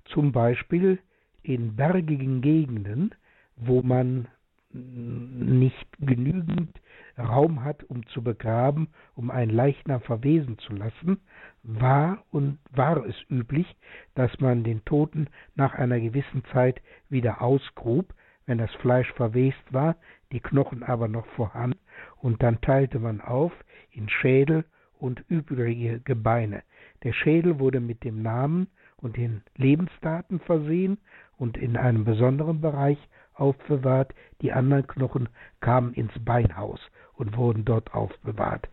Zum Beispiel in bergigen Gegenden wo man nicht genügend Raum hat, um zu begraben, um einen Leichnam verwesen zu lassen, war und war es üblich, dass man den Toten nach einer gewissen Zeit wieder ausgrub, wenn das Fleisch verwest war, die Knochen aber noch vorhanden, und dann teilte man auf in Schädel und übrige Gebeine. Der Schädel wurde mit dem Namen und den Lebensdaten versehen und in einem besonderen Bereich aufbewahrt, die anderen Knochen kamen ins Beinhaus und wurden dort aufbewahrt.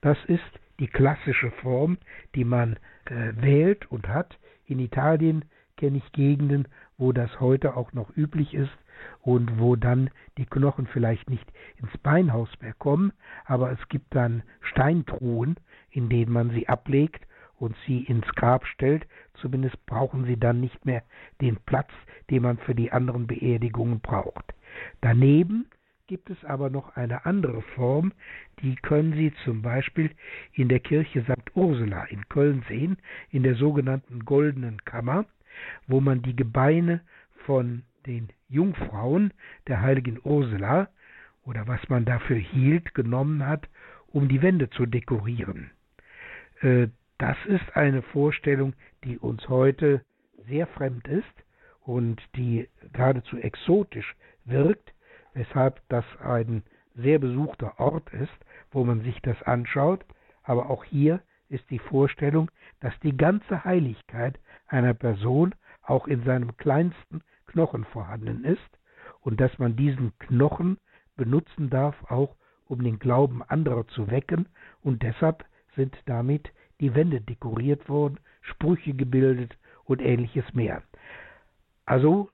Das ist die klassische Form, die man äh, wählt und hat. In Italien kenne ich Gegenden, wo das heute auch noch üblich ist und wo dann die Knochen vielleicht nicht ins Beinhaus mehr kommen, aber es gibt dann Steintruhen, in denen man sie ablegt und sie ins Grab stellt, zumindest brauchen sie dann nicht mehr den Platz, den man für die anderen Beerdigungen braucht. Daneben gibt es aber noch eine andere Form, die können Sie zum Beispiel in der Kirche St. Ursula in Köln sehen, in der sogenannten Goldenen Kammer, wo man die Gebeine von den Jungfrauen der heiligen Ursula oder was man dafür hielt, genommen hat, um die Wände zu dekorieren. Das ist eine Vorstellung, die uns heute sehr fremd ist und die geradezu exotisch wirkt, weshalb das ein sehr besuchter Ort ist, wo man sich das anschaut. Aber auch hier ist die Vorstellung, dass die ganze Heiligkeit einer Person auch in seinem kleinsten Knochen vorhanden ist und dass man diesen Knochen benutzen darf, auch um den Glauben anderer zu wecken und deshalb sind damit die Wände dekoriert wurden, Sprüche gebildet und ähnliches mehr. Also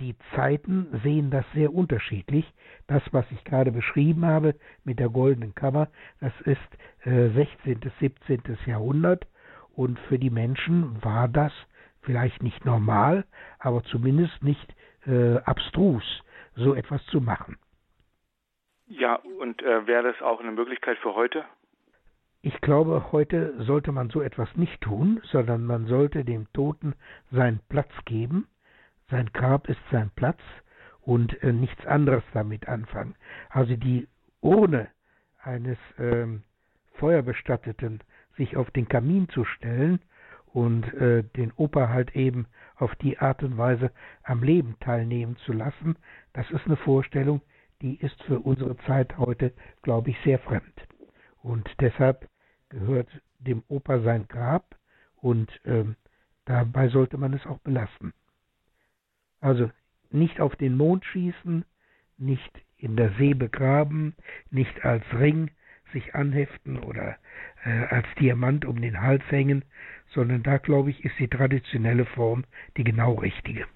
die Zeiten sehen das sehr unterschiedlich. Das, was ich gerade beschrieben habe mit der goldenen Kammer, das ist äh, 16. 17. Jahrhundert und für die Menschen war das vielleicht nicht normal, aber zumindest nicht äh, abstrus, so etwas zu machen. Ja, und äh, wäre das auch eine Möglichkeit für heute? Ich glaube, heute sollte man so etwas nicht tun, sondern man sollte dem Toten seinen Platz geben. Sein Grab ist sein Platz und äh, nichts anderes damit anfangen. Also die Urne eines ähm, Feuerbestatteten sich auf den Kamin zu stellen und äh, den Opa halt eben auf die Art und Weise am Leben teilnehmen zu lassen, das ist eine Vorstellung, die ist für unsere Zeit heute, glaube ich, sehr fremd. Und deshalb gehört dem Opa sein Grab und ähm, dabei sollte man es auch belassen. Also nicht auf den Mond schießen, nicht in der See begraben, nicht als Ring sich anheften oder äh, als Diamant um den Hals hängen, sondern da glaube ich ist die traditionelle Form die genau richtige.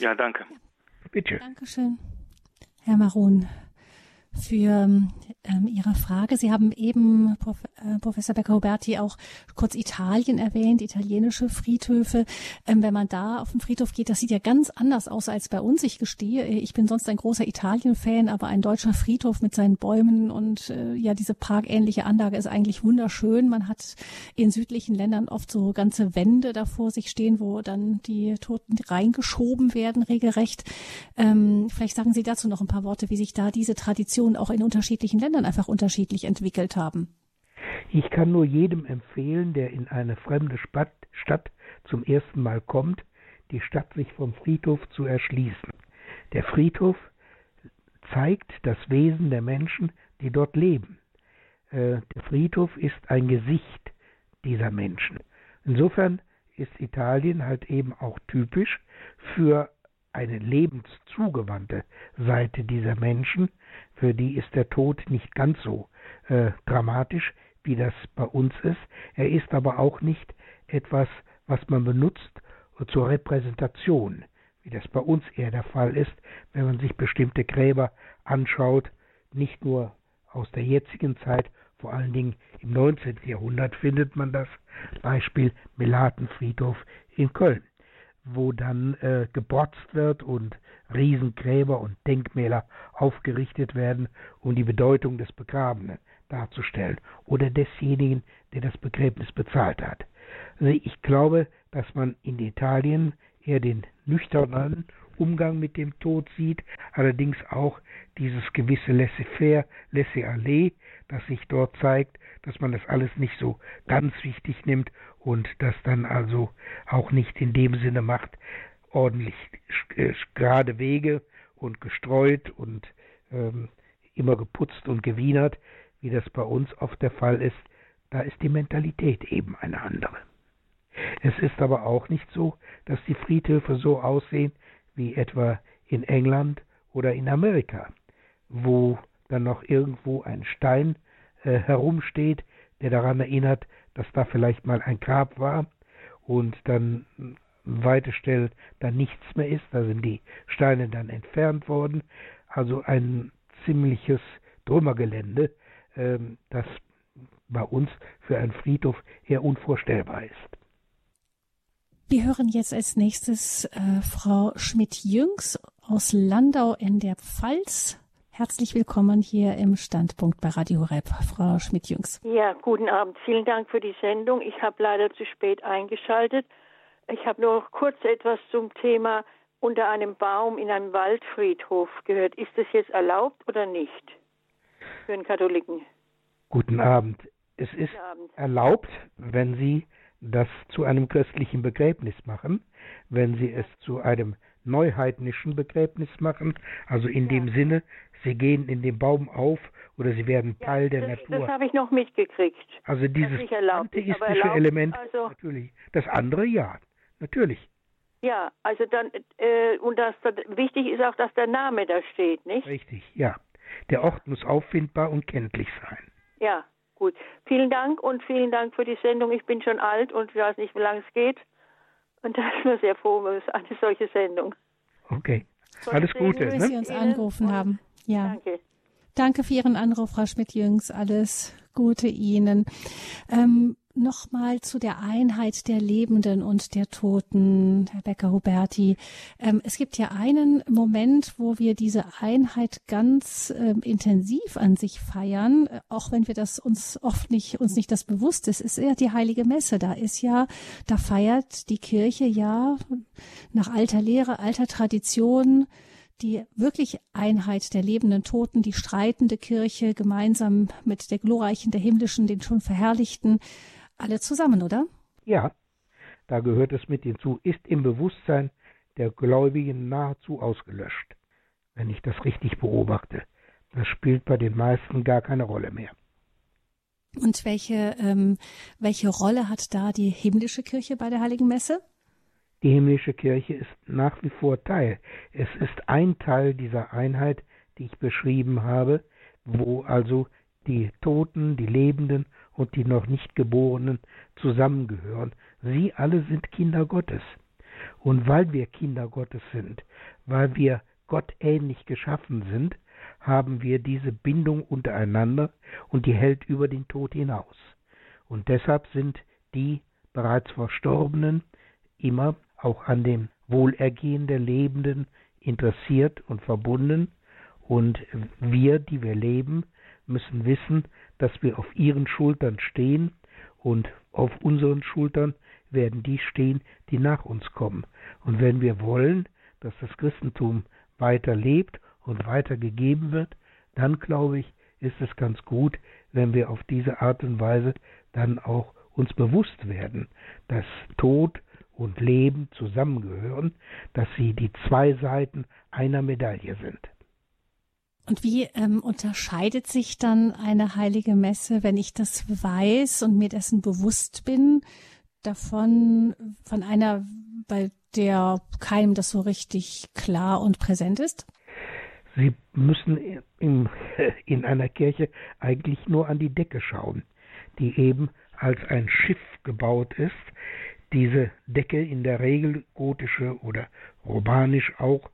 Ja, danke. Bitte. Dankeschön, Herr Maron für ähm, Ihre Frage. Sie haben eben, Prof, äh, Professor Becker-Huberti, auch kurz Italien erwähnt, italienische Friedhöfe. Ähm, wenn man da auf den Friedhof geht, das sieht ja ganz anders aus als bei uns. Ich gestehe, ich bin sonst ein großer Italien-Fan, aber ein deutscher Friedhof mit seinen Bäumen und äh, ja, diese parkähnliche Anlage ist eigentlich wunderschön. Man hat in südlichen Ländern oft so ganze Wände davor sich stehen, wo dann die Toten reingeschoben werden, regelrecht. Ähm, vielleicht sagen Sie dazu noch ein paar Worte, wie sich da diese Tradition Religionen auch in unterschiedlichen Ländern einfach unterschiedlich entwickelt haben. Ich kann nur jedem empfehlen, der in eine fremde Stadt zum ersten Mal kommt, die Stadt sich vom Friedhof zu erschließen. Der Friedhof zeigt das Wesen der Menschen, die dort leben. Äh, der Friedhof ist ein Gesicht dieser Menschen. Insofern ist Italien halt eben auch typisch für eine lebenszugewandte Seite dieser Menschen, für die ist der Tod nicht ganz so äh, dramatisch, wie das bei uns ist. Er ist aber auch nicht etwas, was man benutzt zur Repräsentation, wie das bei uns eher der Fall ist, wenn man sich bestimmte Gräber anschaut, nicht nur aus der jetzigen Zeit, vor allen Dingen im 19. Jahrhundert findet man das Beispiel Melatenfriedhof in Köln, wo dann äh, gebrotzt wird und Riesengräber und Denkmäler aufgerichtet werden, um die Bedeutung des Begrabenen darzustellen oder desjenigen, der das Begräbnis bezahlt hat. Also ich glaube, dass man in Italien eher den nüchternen Umgang mit dem Tod sieht, allerdings auch dieses gewisse Laissez-faire, Laissez-aller, das sich dort zeigt, dass man das alles nicht so ganz wichtig nimmt und das dann also auch nicht in dem Sinne macht, ordentlich äh, gerade Wege und gestreut und ähm, immer geputzt und gewienert, wie das bei uns oft der Fall ist, da ist die Mentalität eben eine andere. Es ist aber auch nicht so, dass die Friedhöfe so aussehen wie etwa in England oder in Amerika, wo dann noch irgendwo ein Stein äh, herumsteht, der daran erinnert, dass da vielleicht mal ein Grab war und dann weite Stellen dann nichts mehr ist, da sind die Steine dann entfernt worden, also ein ziemliches Trümmergelände, äh, das bei uns für einen Friedhof eher unvorstellbar ist. Wir hören jetzt als nächstes äh, Frau Schmidt-Jüngs aus Landau in der Pfalz. Herzlich willkommen hier im Standpunkt bei Radio Rep, Frau Schmidt-Jüngs. Ja, guten Abend. Vielen Dank für die Sendung. Ich habe leider zu spät eingeschaltet. Ich habe nur kurz etwas zum Thema unter einem Baum in einem Waldfriedhof gehört. Ist das jetzt erlaubt oder nicht für einen Katholiken? Guten Abend. Es ist Abend. erlaubt, wenn Sie das zu einem christlichen Begräbnis machen, wenn sie es zu einem neuheidnischen Begräbnis machen, also in ja. dem Sinne, sie gehen in den Baum auf oder sie werden Teil ja, der das, Natur. Das habe ich noch mitgekriegt. Also dieses pantheistische Element also, natürlich. Das andere ja, natürlich. Ja, also dann äh, und das, das wichtig ist auch, dass der Name da steht, nicht? Richtig, ja. Der Ort muss auffindbar und kenntlich sein. Ja, Gut. Vielen Dank und vielen Dank für die Sendung. Ich bin schon alt und weiß nicht, wie lange es geht. Und da ist mir sehr froh über eine solche Sendung. Okay. Alles Gute. Dass ne? Sie uns angerufen haben. Ja. Danke. Danke für Ihren Anruf, Frau Schmidt-Jüngs. Alles Gute Ihnen. Ähm, Nochmal zu der Einheit der Lebenden und der Toten, Herr Becker-Huberti. Ähm, es gibt ja einen Moment, wo wir diese Einheit ganz ähm, intensiv an sich feiern, äh, auch wenn wir das uns oft nicht, uns nicht das bewusst ist, ist ja die Heilige Messe. Da ist ja, da feiert die Kirche ja nach alter Lehre, alter Tradition, die wirklich Einheit der lebenden Toten, die streitende Kirche gemeinsam mit der glorreichen, der himmlischen, den schon verherrlichten, alle zusammen, oder? Ja, da gehört es mit hinzu, ist im Bewusstsein der Gläubigen nahezu ausgelöscht, wenn ich das richtig beobachte. Das spielt bei den meisten gar keine Rolle mehr. Und welche, ähm, welche Rolle hat da die himmlische Kirche bei der Heiligen Messe? Die himmlische Kirche ist nach wie vor Teil. Es ist ein Teil dieser Einheit, die ich beschrieben habe, wo also die Toten, die Lebenden und die noch nicht Geborenen zusammengehören. Sie alle sind Kinder Gottes. Und weil wir Kinder Gottes sind, weil wir Gott ähnlich geschaffen sind, haben wir diese Bindung untereinander und die hält über den Tod hinaus. Und deshalb sind die bereits Verstorbenen immer auch an dem Wohlergehen der Lebenden interessiert und verbunden und wir, die wir leben, müssen wissen, dass wir auf ihren Schultern stehen und auf unseren Schultern werden die stehen, die nach uns kommen. Und wenn wir wollen, dass das Christentum weiter lebt und weiter gegeben wird, dann glaube ich, ist es ganz gut, wenn wir auf diese Art und Weise dann auch uns bewusst werden, dass Tod und Leben zusammengehören, dass sie die zwei Seiten einer Medaille sind. Und wie ähm, unterscheidet sich dann eine heilige Messe, wenn ich das weiß und mir dessen bewusst bin, davon von einer, bei der keinem das so richtig klar und präsent ist? Sie müssen in, [LAUGHS] in einer Kirche eigentlich nur an die Decke schauen, die eben als ein Schiff gebaut ist, diese Decke in der Regel gotische oder romanisch auch.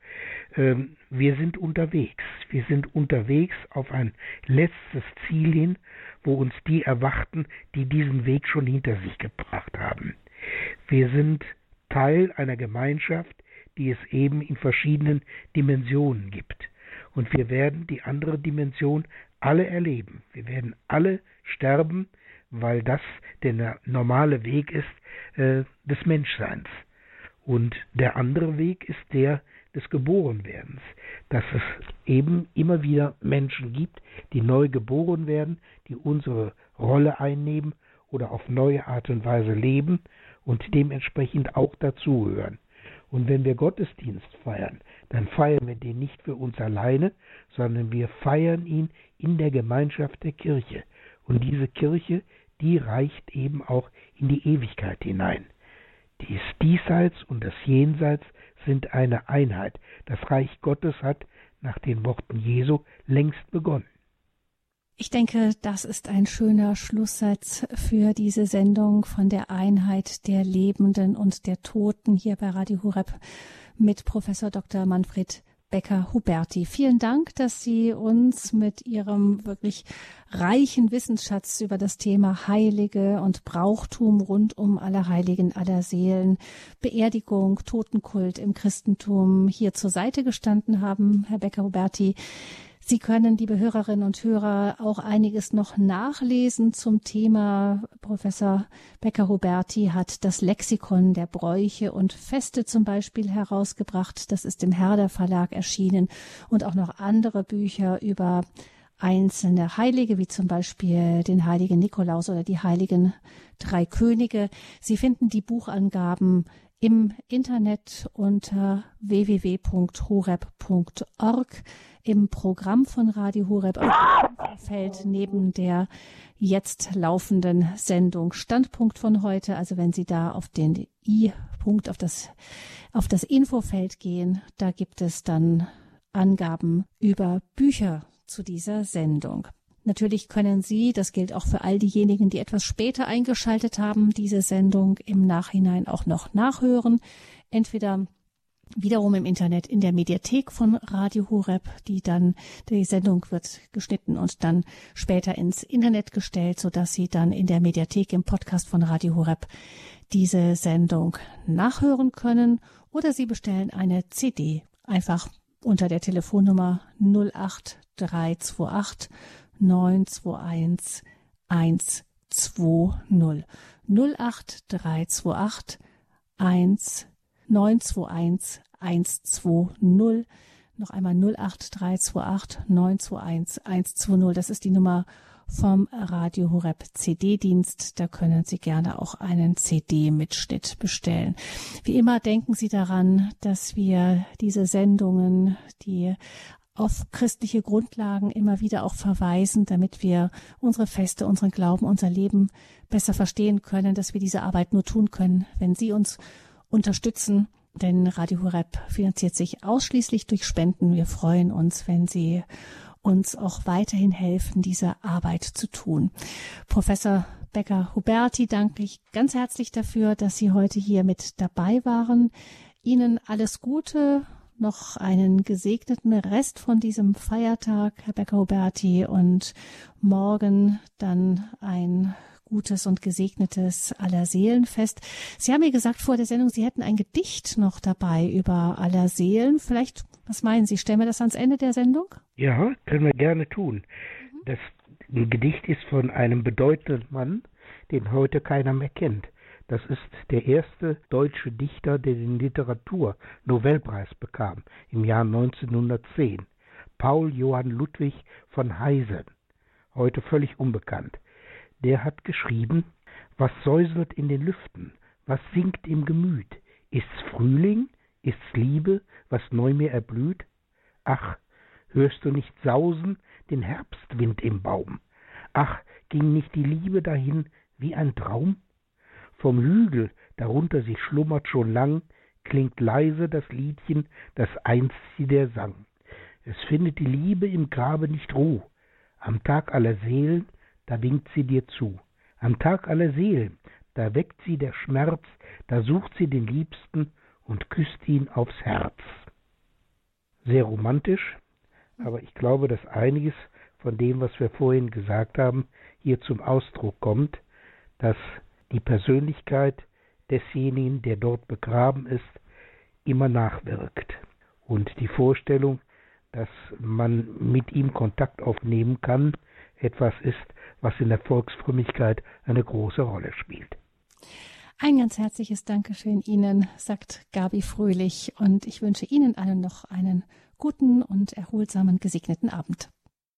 Ähm, wir sind unterwegs. Wir sind unterwegs auf ein letztes Ziel hin, wo uns die erwarten, die diesen Weg schon hinter sich gebracht haben. Wir sind Teil einer Gemeinschaft, die es eben in verschiedenen Dimensionen gibt. Und wir werden die andere Dimension alle erleben. Wir werden alle sterben, weil das der normale Weg ist äh, des Menschseins. Und der andere Weg ist der des Geborenwerdens, dass es eben immer wieder Menschen gibt, die neu geboren werden, die unsere Rolle einnehmen oder auf neue Art und Weise leben und dementsprechend auch dazugehören. Und wenn wir Gottesdienst feiern, dann feiern wir den nicht für uns alleine, sondern wir feiern ihn in der Gemeinschaft der Kirche. Und diese Kirche, die reicht eben auch in die Ewigkeit hinein. Dies Diesseits und das Jenseits sind eine Einheit. Das Reich Gottes hat nach den Worten Jesu längst begonnen. Ich denke, das ist ein schöner Schlusssatz für diese Sendung von der Einheit der Lebenden und der Toten hier bei Radio Hureb mit Professor Dr. Manfred Becker-Huberti. Vielen Dank, dass Sie uns mit Ihrem wirklich reichen Wissensschatz über das Thema Heilige und Brauchtum rund um alle Heiligen aller Seelen, Beerdigung, Totenkult im Christentum hier zur Seite gestanden haben, Herr Becker-Huberti. Sie können, liebe Hörerinnen und Hörer, auch einiges noch nachlesen zum Thema. Professor Becker-Huberti hat das Lexikon der Bräuche und Feste zum Beispiel herausgebracht. Das ist im Herder Verlag erschienen und auch noch andere Bücher über einzelne Heilige, wie zum Beispiel den heiligen Nikolaus oder die heiligen drei Könige. Sie finden die Buchangaben im Internet unter www.horeb.org im Programm von Radio Horeb fällt neben der jetzt laufenden Sendung Standpunkt von heute. Also wenn Sie da auf den I-Punkt, auf das, auf das Infofeld gehen, da gibt es dann Angaben über Bücher zu dieser Sendung. Natürlich können Sie, das gilt auch für all diejenigen, die etwas später eingeschaltet haben, diese Sendung im Nachhinein auch noch nachhören. Entweder wiederum im Internet in der Mediathek von Radio Horeb, die dann, die Sendung wird geschnitten und dann später ins Internet gestellt, so dass Sie dann in der Mediathek im Podcast von Radio Horeb diese Sendung nachhören können oder Sie bestellen eine CD einfach unter der Telefonnummer 08328 921 120 08328 1 921 120. Noch einmal 08328 921 120. Das ist die Nummer vom Radio Horeb CD-Dienst. Da können Sie gerne auch einen CD-Mitschnitt bestellen. Wie immer denken Sie daran, dass wir diese Sendungen, die auf christliche Grundlagen immer wieder auch verweisen, damit wir unsere Feste, unseren Glauben, unser Leben besser verstehen können, dass wir diese Arbeit nur tun können, wenn Sie uns unterstützen. Denn Radio Horeb finanziert sich ausschließlich durch Spenden. Wir freuen uns, wenn Sie uns auch weiterhin helfen, diese Arbeit zu tun. Professor Becker-Huberti danke ich ganz herzlich dafür, dass Sie heute hier mit dabei waren. Ihnen alles Gute, noch einen gesegneten Rest von diesem Feiertag, Herr Becker-Huberti, und morgen dann ein gutes und gesegnetes Allerseelenfest. Sie haben mir gesagt vor der Sendung, Sie hätten ein Gedicht noch dabei über Allerseelen. Vielleicht, was meinen Sie, stellen wir das ans Ende der Sendung? Ja, können wir gerne tun. Mhm. Das Gedicht ist von einem bedeutenden Mann, den heute keiner mehr kennt. Das ist der erste deutsche Dichter, der den Literatur-Nobelpreis bekam im Jahr 1910. Paul Johann Ludwig von Heisen, heute völlig unbekannt der hat geschrieben, was säuselt in den Lüften, was singt im Gemüt, ist's Frühling, ist's Liebe, was neu mir erblüht? Ach, hörst du nicht sausen den Herbstwind im Baum? Ach, ging nicht die Liebe dahin wie ein Traum? Vom Hügel, darunter sie schlummert schon lang, klingt leise das Liedchen, das einst sie der sang. Es findet die Liebe im Grabe nicht Ruh. Am Tag aller Seelen da winkt sie dir zu. Am Tag aller Seelen, da weckt sie der Schmerz, da sucht sie den Liebsten und küsst ihn aufs Herz. Sehr romantisch, aber ich glaube, dass einiges von dem, was wir vorhin gesagt haben, hier zum Ausdruck kommt, dass die Persönlichkeit desjenigen, der dort begraben ist, immer nachwirkt. Und die Vorstellung, dass man mit ihm Kontakt aufnehmen kann, etwas ist, was in der Volksfrömmigkeit eine große Rolle spielt. Ein ganz herzliches Dankeschön Ihnen, sagt Gabi Fröhlich, und ich wünsche Ihnen allen noch einen guten und erholsamen, gesegneten Abend.